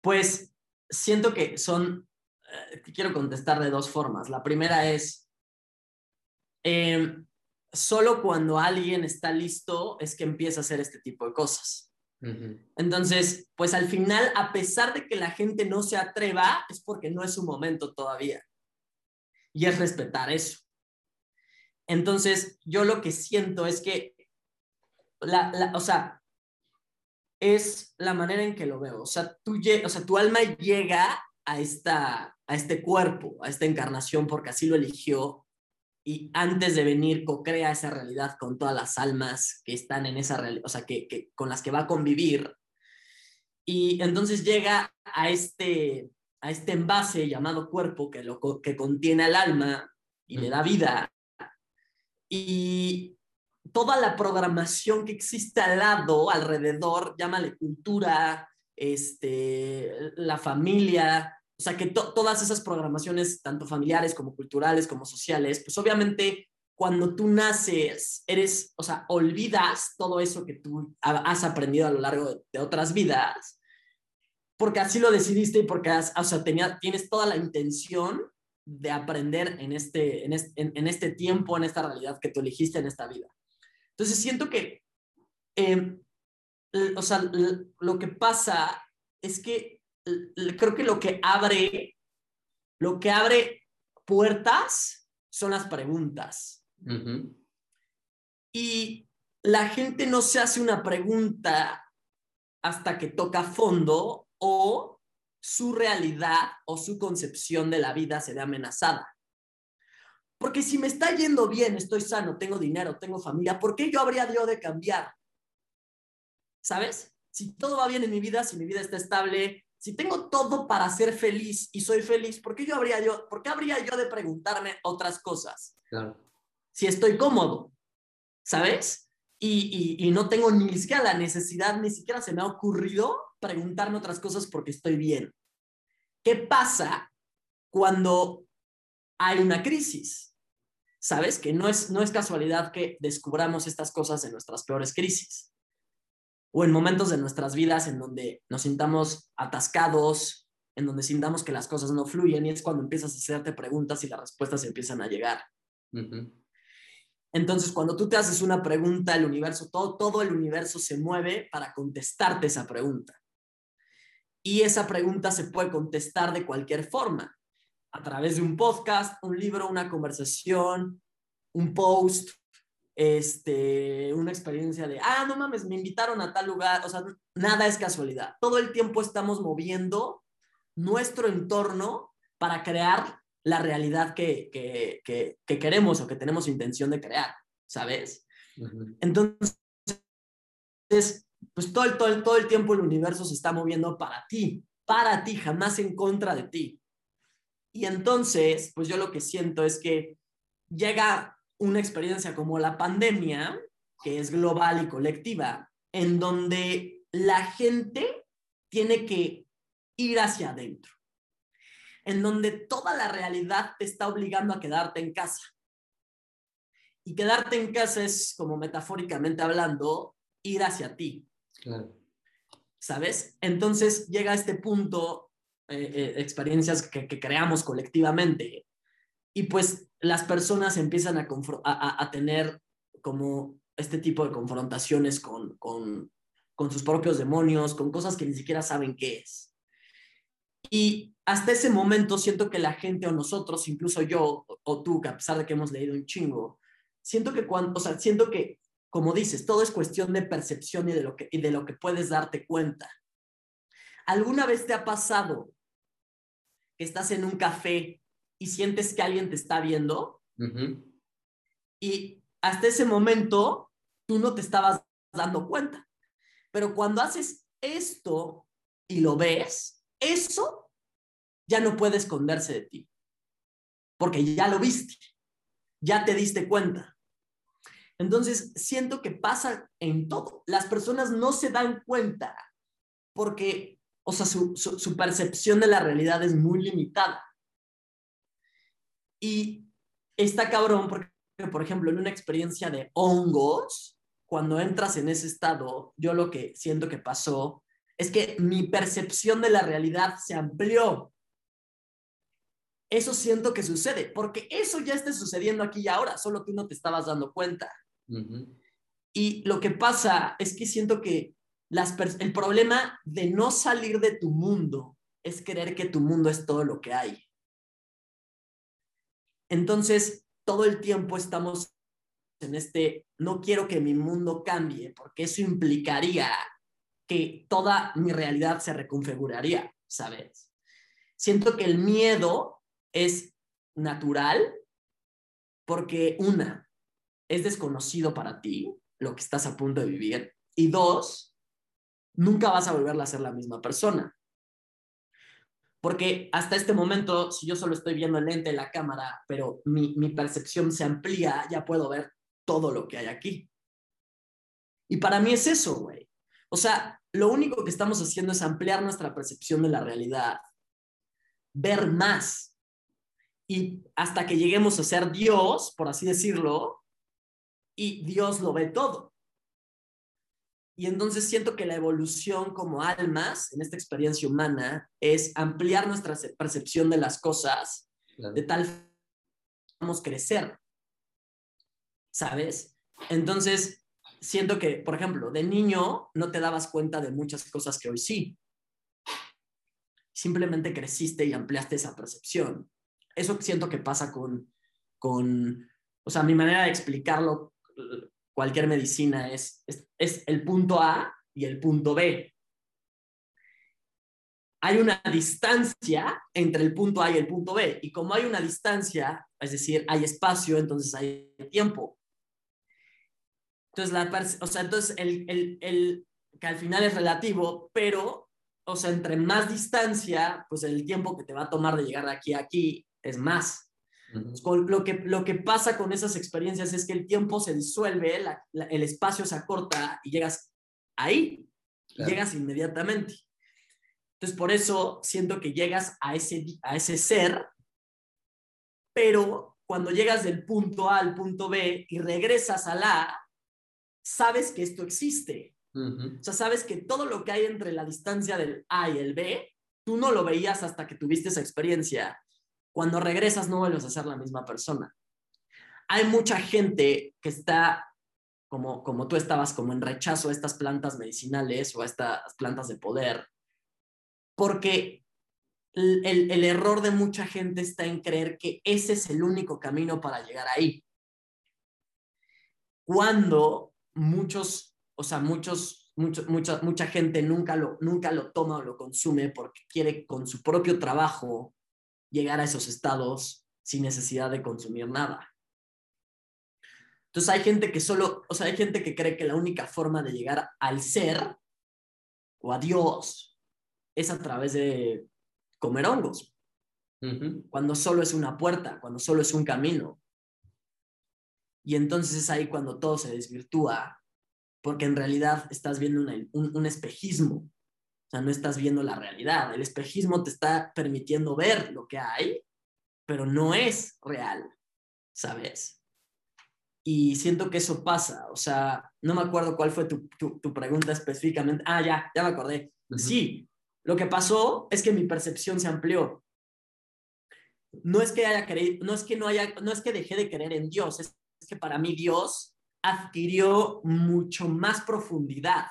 pues siento que son eh, quiero contestar de dos formas. La primera es, em, solo cuando alguien está listo es que empieza a hacer este tipo de cosas. Entonces, pues al final, a pesar de que la gente no se atreva, es porque no es su momento todavía. Y es respetar eso. Entonces, yo lo que siento es que, la, o sea, es la manera en que lo veo. O sea, tú, o sea, tu alma llega a, esta, a este cuerpo, a esta encarnación, porque así lo eligió. Y antes de venir, co-crea esa realidad con todas las almas que están en esa realidad, o sea, que, que, con las que va a convivir. Y entonces llega a este, a este envase llamado cuerpo que, lo, que contiene al alma y le da vida. Y toda la programación que existe al lado, alrededor, llámale cultura, este, la familia, o sea, que todas esas programaciones, tanto familiares como culturales como sociales, pues obviamente cuando tú naces, eres, o sea, olvidas todo eso que tú has aprendido a lo largo de, otras vidas, porque así lo decidiste y porque has, o sea, tenía, tienes toda la intención de aprender en este, en, este, en, este tiempo, en esta realidad que tú elegiste en esta vida. Entonces siento que, em, o sea, lo que pasa es que creo que lo que abre, lo que abre puertas son las preguntas. Y la gente no se hace una pregunta hasta que toca fondo o su realidad o su concepción de la vida se ve amenazada. Porque si me está yendo bien, estoy sano, tengo dinero, tengo familia, ¿por qué yo habría yo de cambiar? ¿Sabes? Si todo va bien en mi vida, si mi vida está estable, si tengo todo para ser feliz y soy feliz, ¿por qué yo habría yo, por qué habría yo de preguntarme otras cosas? Si estoy cómodo, ¿sabes? Y, y, no tengo ni siquiera la necesidad, ni siquiera se me ha ocurrido preguntarme otras cosas porque estoy bien. ¿Qué pasa cuando hay una crisis? ¿Sabes? Que no es, no es casualidad que descubramos estas cosas en nuestras peores crisis o en momentos de nuestras vidas en donde nos sintamos atascados, en donde sintamos que las cosas no fluyen y es cuando empiezas a hacerte preguntas y las respuestas empiezan a llegar. Entonces, cuando tú te haces una pregunta, el universo, todo, todo el universo se mueve para contestarte esa pregunta. Y esa pregunta se puede contestar de cualquier forma. a través de un podcast, un libro, una conversación, un post, este, una experiencia de, ah, no mames, me invitaron a tal lugar, o sea, nada es casualidad. Todo el tiempo estamos moviendo nuestro entorno para crear la realidad que, que, que, queremos o que tenemos intención de crear, ¿sabes? Entonces, pues todo el, todo, todo el tiempo el universo se está moviendo para ti, para ti, jamás en contra de ti. Y entonces, pues yo lo que siento es que llega una experiencia como la pandemia, que es global y colectiva, en donde la gente tiene que ir hacia adentro, en donde toda la realidad te está obligando a quedarte en casa. Y quedarte en casa es, como metafóricamente hablando, ir hacia ti. ¿Sabes? Entonces llega a este punto eh, eh, experiencias que, creamos colectivamente. Y pues las personas empiezan a, tener como este tipo de confrontaciones con, con, sus propios demonios, con cosas que ni siquiera saben qué es. Y hasta ese momento siento que la gente o nosotros, incluso yo o tú, que a pesar de que hemos leído un chingo, siento que cuando, siento que, como dices, todo es cuestión de percepción y de lo que, y de lo que puedes darte cuenta. ¿Alguna vez te ha pasado que estás en un café y sientes que alguien te está viendo. Y hasta ese momento tú no te estabas dando cuenta. Pero cuando haces esto y lo ves, eso ya no puede esconderse de ti. Porque ya lo viste, ya te diste cuenta. Entonces, siento que pasa en todo. Las personas no se dan cuenta porque o sea, su, percepción de la realidad es muy limitada. Y está cabrón porque, por ejemplo, en una experiencia de hongos, cuando entras en ese estado, yo lo que siento que pasó es que mi percepción de la realidad se amplió. Eso siento que sucede, porque eso ya está sucediendo aquí y ahora, solo tú no te estabas dando cuenta. Y lo que pasa es que siento que el problema de no salir de tu mundo es creer que tu mundo es todo lo que hay. Entonces, todo el tiempo estamos en este, no quiero que mi mundo cambie, porque eso implicaría que toda mi realidad se reconfiguraría, ¿sabes? Siento que el miedo es natural porque una, es desconocido para ti lo que estás a punto de vivir y dos, nunca vas a volverla a ser la misma persona. Porque hasta este momento, si yo solo estoy viendo el lente de la cámara, pero mi, mi percepción se amplía, ya puedo ver todo lo que hay aquí. Y para mí es eso, güey. O sea, lo único que estamos haciendo es ampliar nuestra percepción de la realidad, ver más. Y hasta que lleguemos a ser Dios, por así decirlo, y Dios lo ve todo. Y entonces siento que la evolución como almas en esta experiencia humana es ampliar nuestra percepción de las cosas de tal forma que podamos crecer. ¿Sabes? Entonces, siento que, por ejemplo, de niño no te dabas cuenta de muchas cosas que hoy sí. Simplemente creciste y ampliaste esa percepción. Eso siento que pasa con, con o sea, mi manera de explicarlo cualquier medicina es, es, el punto A y el punto B. Hay una distancia entre el punto A y el punto B. Y como hay una distancia, es decir, hay espacio, entonces hay tiempo. Entonces, la, o sea, entonces el, el, el, que al final es relativo, pero, o sea, entre más distancia, pues el tiempo que te va a tomar de llegar de aquí a aquí es más lo, que, lo que pasa con esas experiencias es que el tiempo se disuelve, el espacio se acorta y llegas ahí, llegas inmediatamente. Entonces, por eso siento que llegas a ese, a ese ser, pero cuando llegas del punto A al punto B y regresas a la A, sabes que esto existe. O sea, sabes que todo lo que hay entre la distancia del A y el B, tú no lo veías hasta que tuviste esa experiencia cuando regresas no vuelves a ser la misma persona. Hay mucha gente que está, como, como tú estabas, como en rechazo a estas plantas medicinales o a estas plantas de poder, porque el, el, error de mucha gente está en creer que ese es el único camino para llegar ahí. Cuando muchos, o sea, muchos, mucho, mucha, mucha gente nunca lo, nunca lo toma o lo consume porque quiere con su propio trabajo llegar a esos estados sin necesidad de consumir nada. Entonces hay gente que solo, o sea, hay gente que cree que la única forma de llegar al ser o a Dios es a través de comer hongos. Cuando solo es una puerta, cuando solo es un camino. Y entonces es ahí cuando todo se desvirtúa, porque en realidad estás viendo un, un espejismo. O sea, no estás viendo la realidad. El espejismo te está permitiendo ver lo que hay, pero no es real, ¿sabes? Y siento que eso pasa. O sea, no me acuerdo cuál fue tu, tu, pregunta específicamente. Ah, ya, ya me acordé. Sí, lo que pasó es que mi percepción se amplió. No es que haya creído, no es que no haya, no es que dejé de creer en Dios, es que para mí Dios adquirió mucho más profundidad.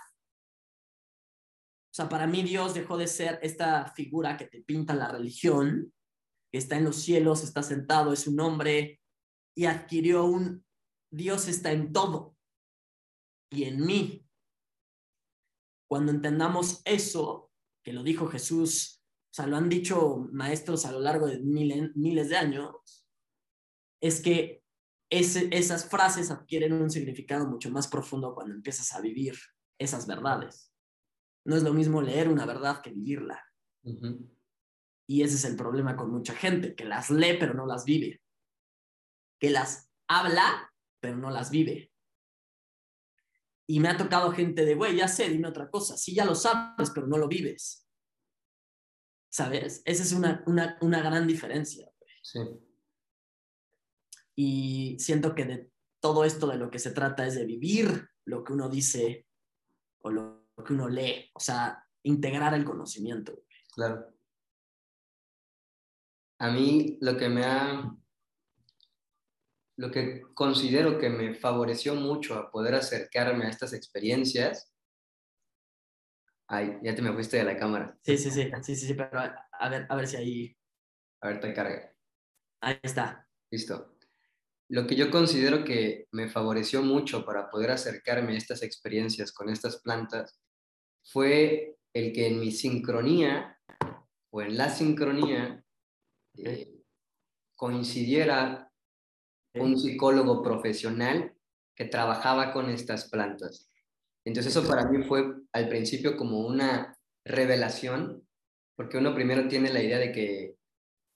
Sea, para mí Dios dejó de ser esta figura que te pinta la religión, que está en los cielos, está sentado, es un hombre, y adquirió un Dios está en todo y en mí. Cuando entendamos eso, que lo dijo Jesús, o sea, lo han dicho maestros a lo largo de miles, de años, es que esas frases adquieren un significado mucho más profundo cuando empiezas a vivir esas verdades. No es lo mismo leer una verdad que vivirla. Y ese es el problema con mucha gente, que las lee pero no las vive. Que las habla pero no las vive. Y me ha tocado gente de, güey, ya sé, dime otra cosa. Sí, ya lo sabes, pero no lo vives. ¿Sabes? Esa es una, una, una gran diferencia. Sí. Y siento que de todo esto de lo que se trata es de vivir lo que uno dice o lo que uno lee. O sea, integrar el conocimiento. Claro. A mí lo que me ha lo que considero que me favoreció mucho a poder acercarme a estas experiencias. Ay, ya te me fuiste de la cámara. Sí, sí, sí, sí, sí, pero a, ver, a ver si ahí. A ver, te carga. Ahí está. Listo. Lo que yo considero que me favoreció mucho para poder acercarme a estas experiencias con estas plantas fue el que en mi sincronía o en la sincronía eh, coincidiera un psicólogo profesional que trabajaba con estas plantas. Entonces eso para mí fue al principio como una revelación, porque uno primero tiene la idea de que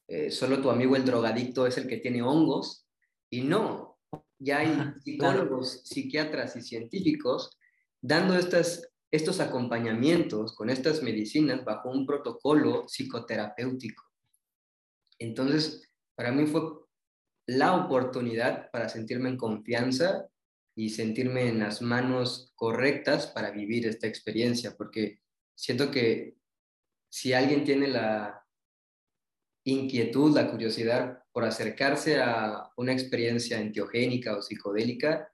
eh, solo tu amigo el drogadicto es el que tiene hongos, y no, ya hay psicólogos, psiquiatras y científicos dando estas, estos acompañamientos con estas medicinas bajo un protocolo psicoterapéutico. Entonces, para mí fue la oportunidad para sentirme en confianza y sentirme en las manos correctas para vivir esta experiencia, porque siento que si alguien tiene la inquietud, la curiosidad por acercarse a una experiencia enteogénica o psicodélica,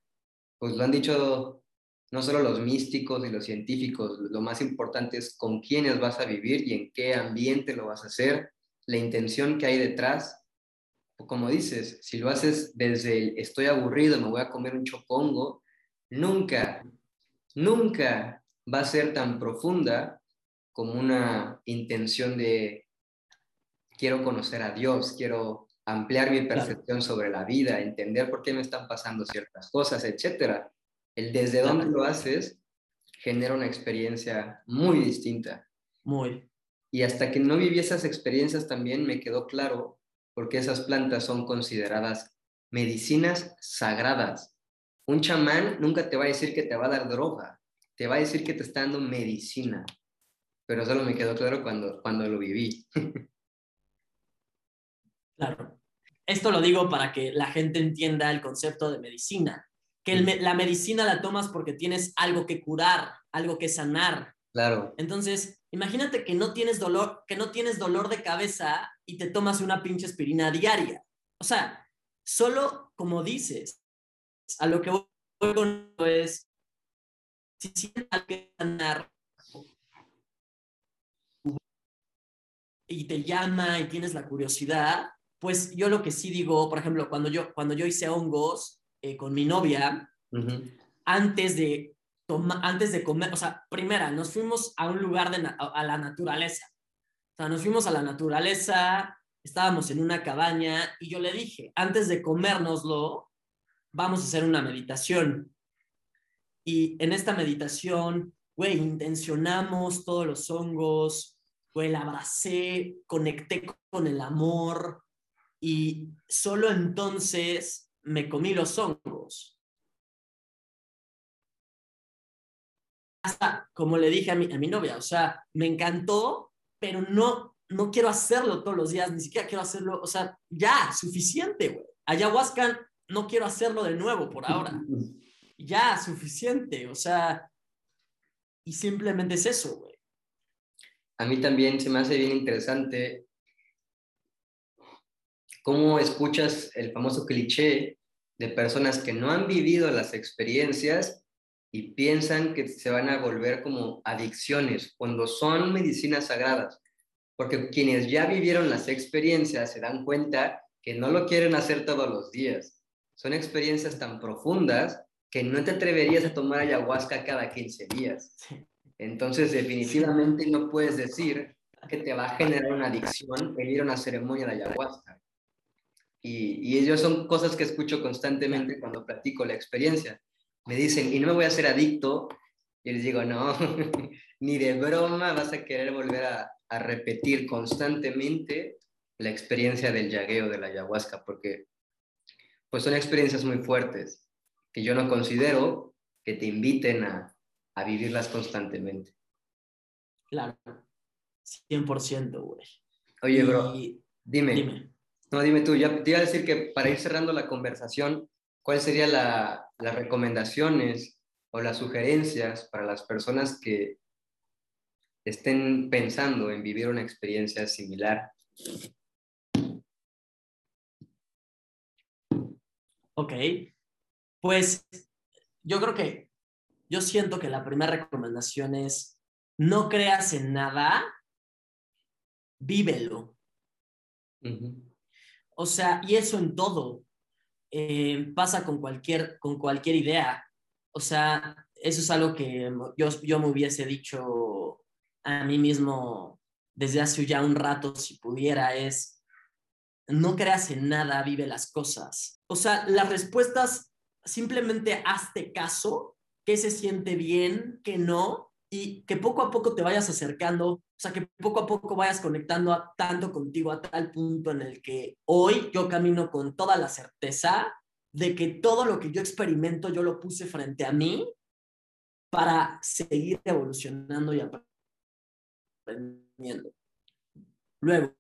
pues lo han dicho no solo los místicos y los científicos, lo más importante es con quiénes vas a vivir y en qué ambiente lo vas a hacer, la intención que hay detrás como dices, si lo haces desde el estoy aburrido, me voy a comer un chopongo, nunca, nunca va a ser tan profunda como una intención de quiero conocer a Dios, quiero ampliar mi percepción sobre la vida, entender por qué me están pasando ciertas cosas, etc. El desde dónde lo haces genera una experiencia muy distinta. Muy. Y hasta que no viví esas experiencias también me quedó claro porque esas plantas son consideradas medicinas sagradas. Un chamán nunca te va a decir que te va a dar droga, te va a decir que te está dando medicina. Pero solo me quedó claro cuando, cuando lo viví. Claro. Esto lo digo para que la gente entienda el concepto de medicina. Que la medicina la tomas porque tienes algo que curar, algo que sanar. Claro. Entonces, imagínate que no tienes dolor, que no tienes dolor de cabeza y te tomas una pinche aspirina diaria. O sea, solo como dices, a lo que voy con es, si sientes que sanar, y te llama y tienes la curiosidad, pues yo lo que sí digo, por ejemplo, cuando yo, cuando yo hice hongos eh, con mi novia, antes de antes de comer, o sea, primera, nos fuimos a un lugar de a la naturaleza. O sea, nos fuimos a la naturaleza, estábamos en una cabaña y yo le dije, antes de comérnoslo, vamos a hacer una meditación. Y en esta meditación, güey, intencionamos todos los hongos, güey, la abracé, conecté con el amor y solo entonces me comí los hongos. Hasta, como le dije a mi, a mi novia, o sea, me encantó, pero no, no quiero hacerlo todos los días, ni siquiera quiero hacerlo, o sea, ya, suficiente, güey. Ayahuasca no quiero hacerlo de nuevo por ahora. ya, suficiente, o sea, y simplemente es eso, güey. A mí también se me hace bien interesante cómo escuchas el famoso cliché de personas que no han vivido las experiencias y piensan que se van a volver como adicciones cuando son medicinas sagradas. Porque quienes ya vivieron las experiencias se dan cuenta que no lo quieren hacer todos los días. Son experiencias tan profundas que no te atreverías a tomar ayahuasca cada 15 días. Entonces, definitivamente no puedes decir que te va a generar una adicción el ir a una ceremonia de ayahuasca. Y, y ellos son cosas que escucho constantemente cuando platico la experiencia. Me dicen, y no me voy a hacer adicto. Y les digo, no, ni de broma vas a querer volver a, a repetir constantemente la experiencia del yagueo de la ayahuasca, porque pues son experiencias muy fuertes que yo no considero que te inviten a, a vivirlas constantemente. Claro, 100%, güey. Oye, bro, dime, No, dime tú, ya te iba a decir que para ir cerrando la conversación, ¿cuáles serían la, las recomendaciones o las sugerencias para las personas que estén pensando en vivir una experiencia similar? Ok, pues yo creo que, yo siento que la primera recomendación es, no creas en nada, vívelo. O sea, y eso en todo. Eh, pasa con cualquier, con cualquier idea. O sea, eso es algo que yo, yo me hubiese dicho a mí mismo desde hace ya un rato, si pudiera, es, no creas en nada, vive las cosas. O sea, las respuestas simplemente hazte caso, que se siente bien, que no, y que poco a poco te vayas acercando, o sea, que poco a poco vayas conectando tanto contigo a tal punto en el que hoy yo camino con toda la certeza de que todo lo que yo experimento yo lo puse frente a mí para seguir evolucionando y aprendiendo. Luego,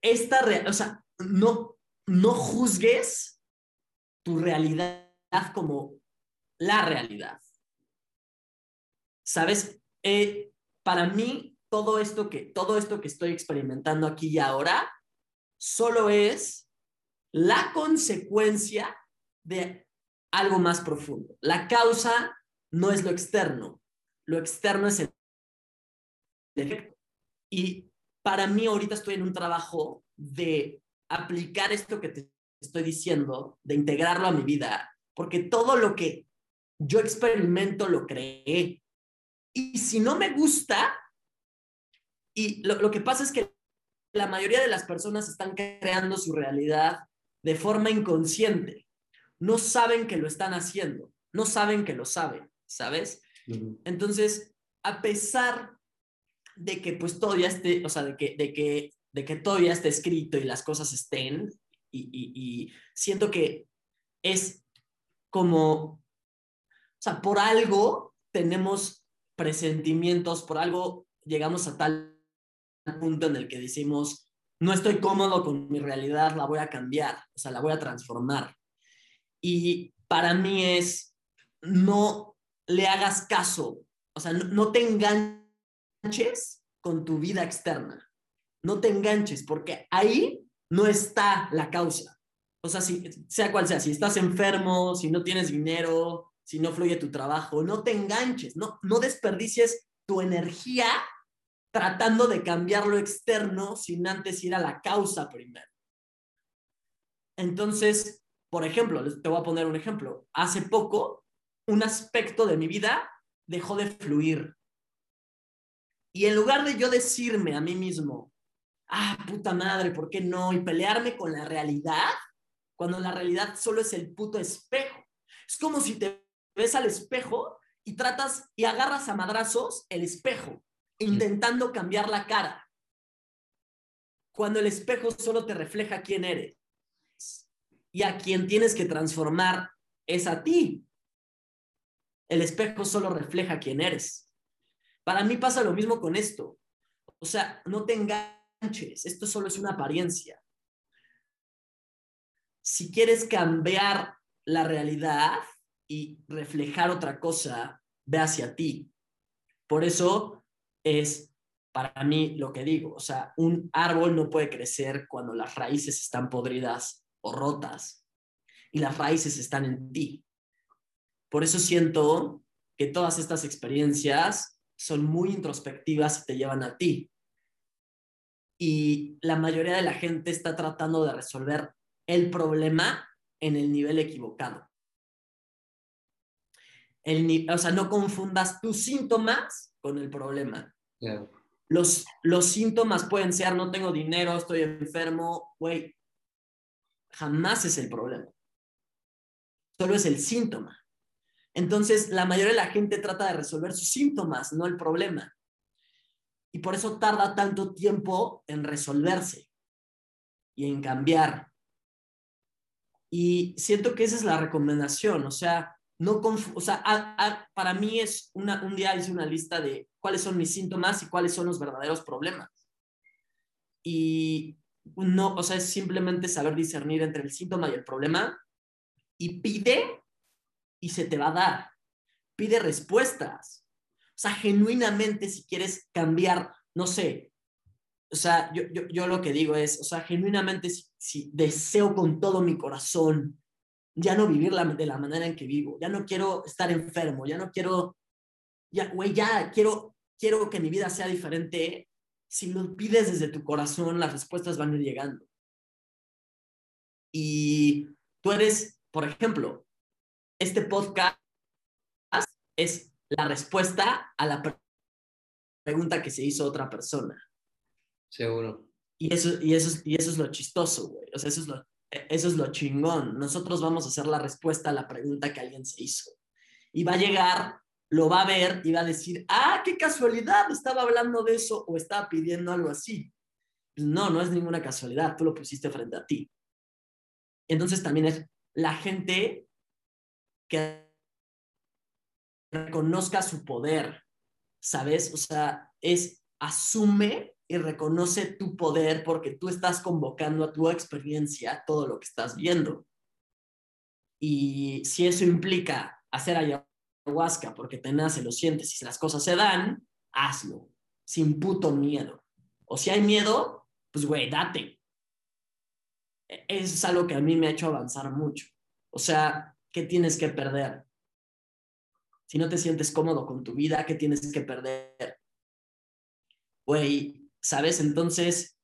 esta, o sea, no, no juzgues tu realidad como la realidad. ¿Sabes? Eh, para mí, todo esto, que, todo esto que estoy experimentando aquí y ahora solo es la consecuencia de algo más profundo. La causa no es lo externo, lo externo es el efecto. Y para mí ahorita estoy en un trabajo de aplicar esto que te estoy diciendo, de integrarlo a mi vida, porque todo lo que yo experimento lo creé. Y si no me gusta, y lo, que pasa es que la mayoría de las personas están creando su realidad de forma inconsciente. No saben que lo están haciendo, no saben que lo saben, ¿sabes? Entonces, a pesar de que pues todo ya esté, o sea, de que, de que, de que todo ya esté escrito y las cosas estén, y, siento que es como, o sea, por algo tenemos presentimientos, por algo llegamos a tal punto en el que decimos, no estoy cómodo con mi realidad, la voy a cambiar, o sea, la voy a transformar. Y para mí es, no le hagas caso, o sea, no, te enganches con tu vida externa, no te enganches, porque ahí no está la causa. O sea, si, sea cual sea, si estás enfermo, si no tienes dinero, si no fluye tu trabajo, no te enganches, no, no desperdicies tu energía tratando de cambiar lo externo sin antes ir a la causa primero. Entonces, por ejemplo, te voy a poner un ejemplo. Hace poco, un aspecto de mi vida dejó de fluir. Y en lugar de yo decirme a mí mismo, ah, puta madre, ¿por qué no? Y pelearme con la realidad, cuando la realidad solo es el puto espejo. Es como si te ves al espejo y tratas y agarras a madrazos el espejo, intentando cambiar la cara. Cuando el espejo solo te refleja quién eres. Y a quien tienes que transformar es a ti. El espejo solo refleja quién eres. Para mí pasa lo mismo con esto. O sea, no te enganches, esto solo es una apariencia. Si quieres cambiar la realidad y reflejar otra cosa, ve hacia ti. Por eso es para mí lo que digo, o sea, un árbol no puede crecer cuando las raíces están podridas o rotas y las raíces están en ti. Por eso siento que todas estas experiencias son muy introspectivas y te llevan a ti. Y la mayoría de la gente está tratando de resolver el problema en el nivel equivocado. El, o sea, no confundas tus síntomas con el problema. Los, los síntomas pueden ser, no tengo dinero, estoy enfermo, güey, jamás es el problema. Solo es el síntoma. Entonces, la mayoría de la gente trata de resolver sus síntomas, no el problema. Y por eso tarda tanto tiempo en resolverse y en cambiar. Y siento que esa es la recomendación, o sea, no o para mí es una, un día hice una lista de cuáles son mis síntomas y cuáles son los verdaderos problemas. Y no, o sea, es simplemente saber discernir entre el síntoma y el problema y pide y se te va a dar. Pide respuestas. O sea, genuinamente si quieres cambiar, no sé, o sea, yo, yo, lo que digo es, o sea, genuinamente si, deseo con todo mi corazón ya no vivir la, de la manera en que vivo, ya no quiero estar enfermo, ya no quiero, ya, güey, ya quiero, quiero que mi vida sea diferente, si lo pides desde tu corazón, las respuestas van a ir llegando. Y tú eres, por ejemplo, este podcast es la respuesta a la pregunta que se hizo otra persona. Seguro. Y eso, y eso, y eso es lo chistoso, güey. O sea, eso es lo, eso es lo chingón. Nosotros vamos a hacer la respuesta a la pregunta que alguien se hizo. Y va a llegar, lo va a ver y va a decir, ah, qué casualidad, estaba hablando de eso o estaba pidiendo algo así. No, no es ninguna casualidad, tú lo pusiste frente a ti. Entonces también es la gente que reconozca su poder, ¿sabes? O sea, es asume y reconoce tu poder porque tú estás convocando a tu experiencia todo lo que estás viendo. Y si eso implica hacer ayahuasca porque te nace, lo sientes y si las cosas se dan, hazlo, sin puto miedo. O si hay miedo, pues güey, date. E-, eso es algo que a mí me ha hecho avanzar mucho. O sea, ¿qué tienes que perder? Si no te sientes cómodo con tu vida, ¿qué tienes que perder? Güey, ¿sabes? Entonces,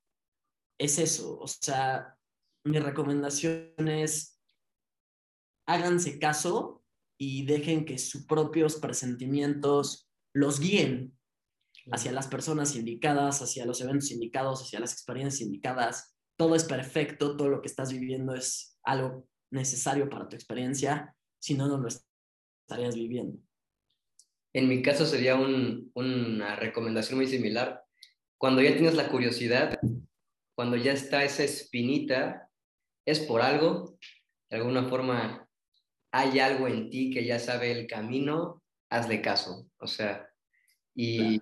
es eso. O sea, mi recomendación es, háganse caso y dejen que sus propios presentimientos los guíen hacia las personas indicadas, hacia los eventos indicados, hacia las experiencias indicadas. Todo es perfecto, todo lo que estás viviendo es algo necesario para tu experiencia, si no, no lo estarías viviendo. En mi caso sería una recomendación muy similar. Cuando ya tienes la curiosidad, cuando ya está esa espinita, es por algo, de alguna forma hay algo en ti que ya sabe el camino, hazle caso. O sea, y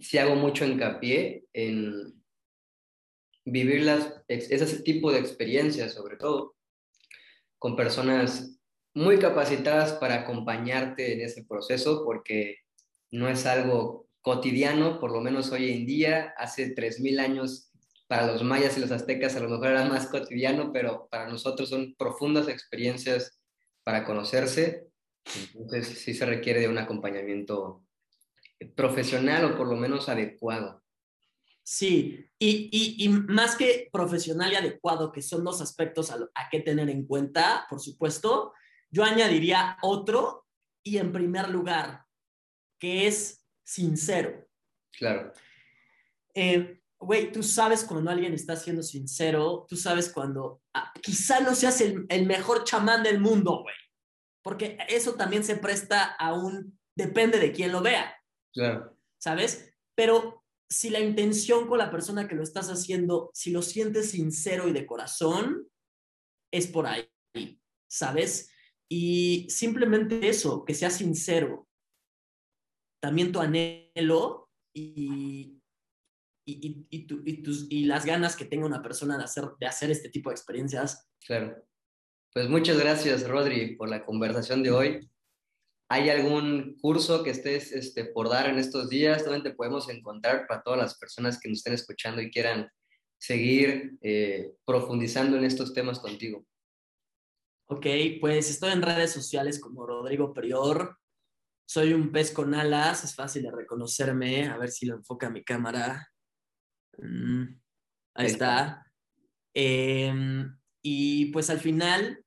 si hago mucho hincapié en vivir las, ese tipo de experiencias, sobre todo, con personas muy capacitadas para acompañarte en ese proceso, porque no es algo cotidiano, por lo menos hoy en día, hace 3.000 años para los mayas y los aztecas a lo mejor era más cotidiano, pero para nosotros son profundas experiencias para conocerse, entonces sí se requiere de un acompañamiento profesional o por lo menos adecuado. Sí, y, y, y, más que profesional y adecuado, que son dos aspectos a, a qué tener en cuenta, por supuesto, yo añadiría otro y en primer lugar, que es sincero. Claro. Eh, güey, tú sabes cuando alguien está siendo sincero, tú sabes cuando ah, quizá no seas el, el mejor chamán del mundo, güey, porque eso también se presta a un, depende de quién lo vea. Claro. ¿Sabes? Pero si la intención con la persona que lo estás haciendo, si lo sientes sincero y de corazón, es por ahí, ¿sabes? Y simplemente eso, que sea sincero. También tu anhelo y, y, y, tu, y, tus, y las ganas que tenga una persona de hacer, de hacer este tipo de experiencias. Claro. Pues muchas gracias, Rodri, por la conversación de hoy. ¿Hay algún curso que estés este, por dar en estos días? ¿Dónde te podemos encontrar para todas las personas que nos estén escuchando y quieran seguir eh, profundizando en estos temas contigo? Ok, pues estoy en redes sociales como Rodrigo Prior. Soy un pez con alas, es fácil de reconocerme. A ver si lo enfoca mi cámara. Mm, ahí está. Eh, y pues al final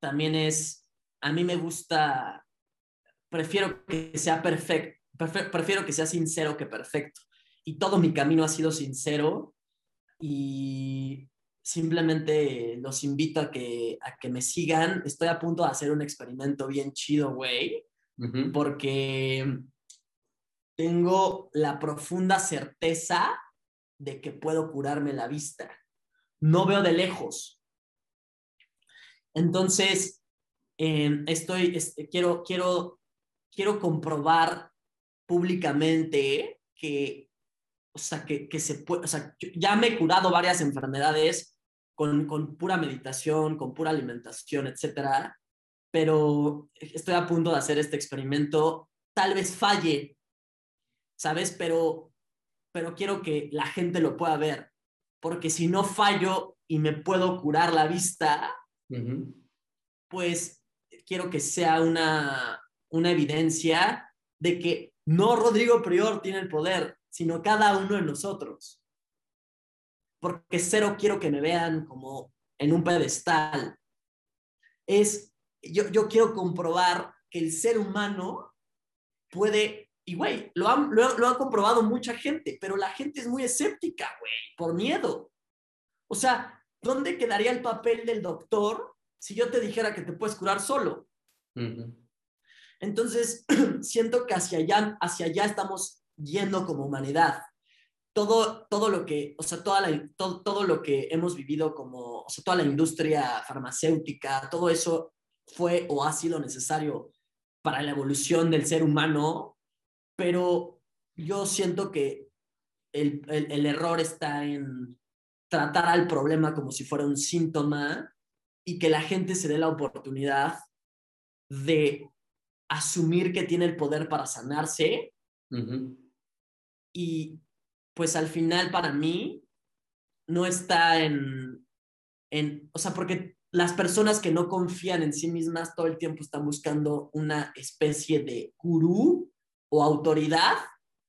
también es, a mí me gusta, prefiero que sea perfecto, prefiero que sea sincero que perfecto. Y todo mi camino ha sido sincero y simplemente los invito a que, a que me sigan. Estoy a punto de hacer un experimento bien chido, güey, porque tengo la profunda certeza de que puedo curarme la vista. No veo de lejos. Entonces, eh, estoy, quiero, quiero, quiero comprobar públicamente que, o sea, que, que se puede, o sea, ya me he curado varias enfermedades con, con pura meditación, con pura alimentación, etcétera, pero estoy a punto de hacer este experimento. Tal vez falle, ¿sabes? Pero, pero quiero que la gente lo pueda ver, porque si no fallo y me puedo curar la vista, uh -huh. pues quiero que sea una, una evidencia de que no Rodrigo Prior tiene el poder, sino cada uno de nosotros. Porque cero quiero que me vean como en un pedestal. Es, yo, yo quiero comprobar que el ser humano puede, y güey, lo, han, lo, lo ha comprobado mucha gente, pero la gente es muy escéptica, güey, por miedo. O sea, ¿dónde quedaría el papel del doctor si yo te dijera que te puedes curar solo? Uh -huh. Entonces, siento que hacia allá, hacia allá estamos yendo como humanidad. Todo, todo lo que, o sea, toda la, todo, todo lo que hemos vivido como, o sea, toda la industria farmacéutica, todo eso fue o ha sido necesario para la evolución del ser humano, pero yo siento que el, el, el error está en tratar al problema como si fuera un síntoma y que la gente se dé la oportunidad de asumir que tiene el poder para sanarse. Uh -huh. Y pues al final para mí no está en, en, o sea, porque las personas que no confían en sí mismas todo el tiempo están buscando una especie de gurú o autoridad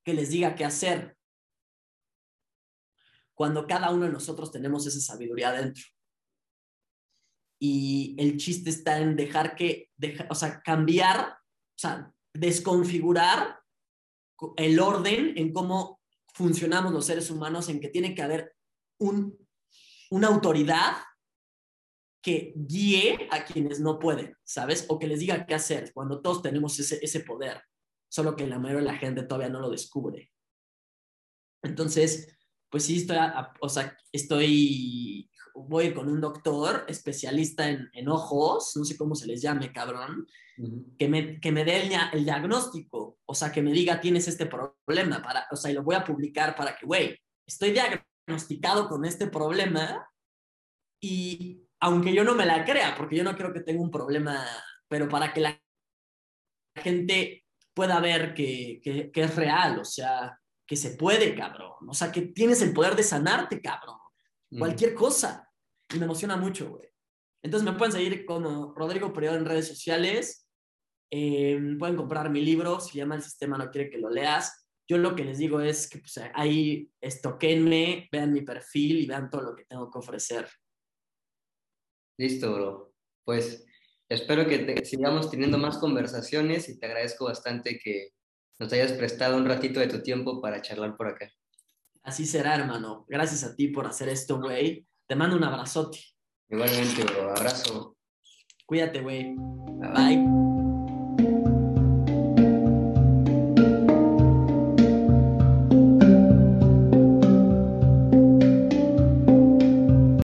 que les diga qué hacer. Cuando cada uno de nosotros tenemos esa sabiduría dentro. Y el chiste está en dejar que, deja, o sea, cambiar o sea, desconfigurar el orden en cómo funcionamos los seres humanos, en que tiene que haber un, una autoridad que guíe a quienes no pueden, ¿sabes? O que les diga qué hacer, cuando todos tenemos ese, ese poder, solo que la mayoría de la gente todavía no lo descubre. Entonces, pues sí, estoy, a, o sea, estoy, voy con un doctor especialista en, en, ojos, no sé cómo se les llame, cabrón, uh -huh. que, me, que me dé el, el, diagnóstico, o sea, que me diga, tienes este problema, para, o sea, y lo voy a publicar para que, güey, estoy diagnosticado con este problema y aunque yo no me la crea, porque yo no creo que tenga un problema, pero para que la gente pueda ver que, que, que es real, o sea, que se puede, cabrón. O sea, que tienes el poder de sanarte, cabrón. Mm. Cualquier cosa. Y me emociona mucho, güey. Entonces me pueden seguir como Rodrigo Prior en redes sociales. Eh, pueden comprar mi libro, se llama El sistema no quiere que lo leas. Yo lo que les digo es que pues, ahí estoquenme, vean mi perfil y vean todo lo que tengo que ofrecer. Listo, bro. Pues espero que sigamos teniendo más conversaciones y te agradezco bastante que nos hayas prestado un ratito de tu tiempo para charlar por acá. Así será, hermano. Gracias a ti por hacer esto, güey. Te mando un abrazote. Igualmente, bro. Abrazo. Cuídate, güey. Bye.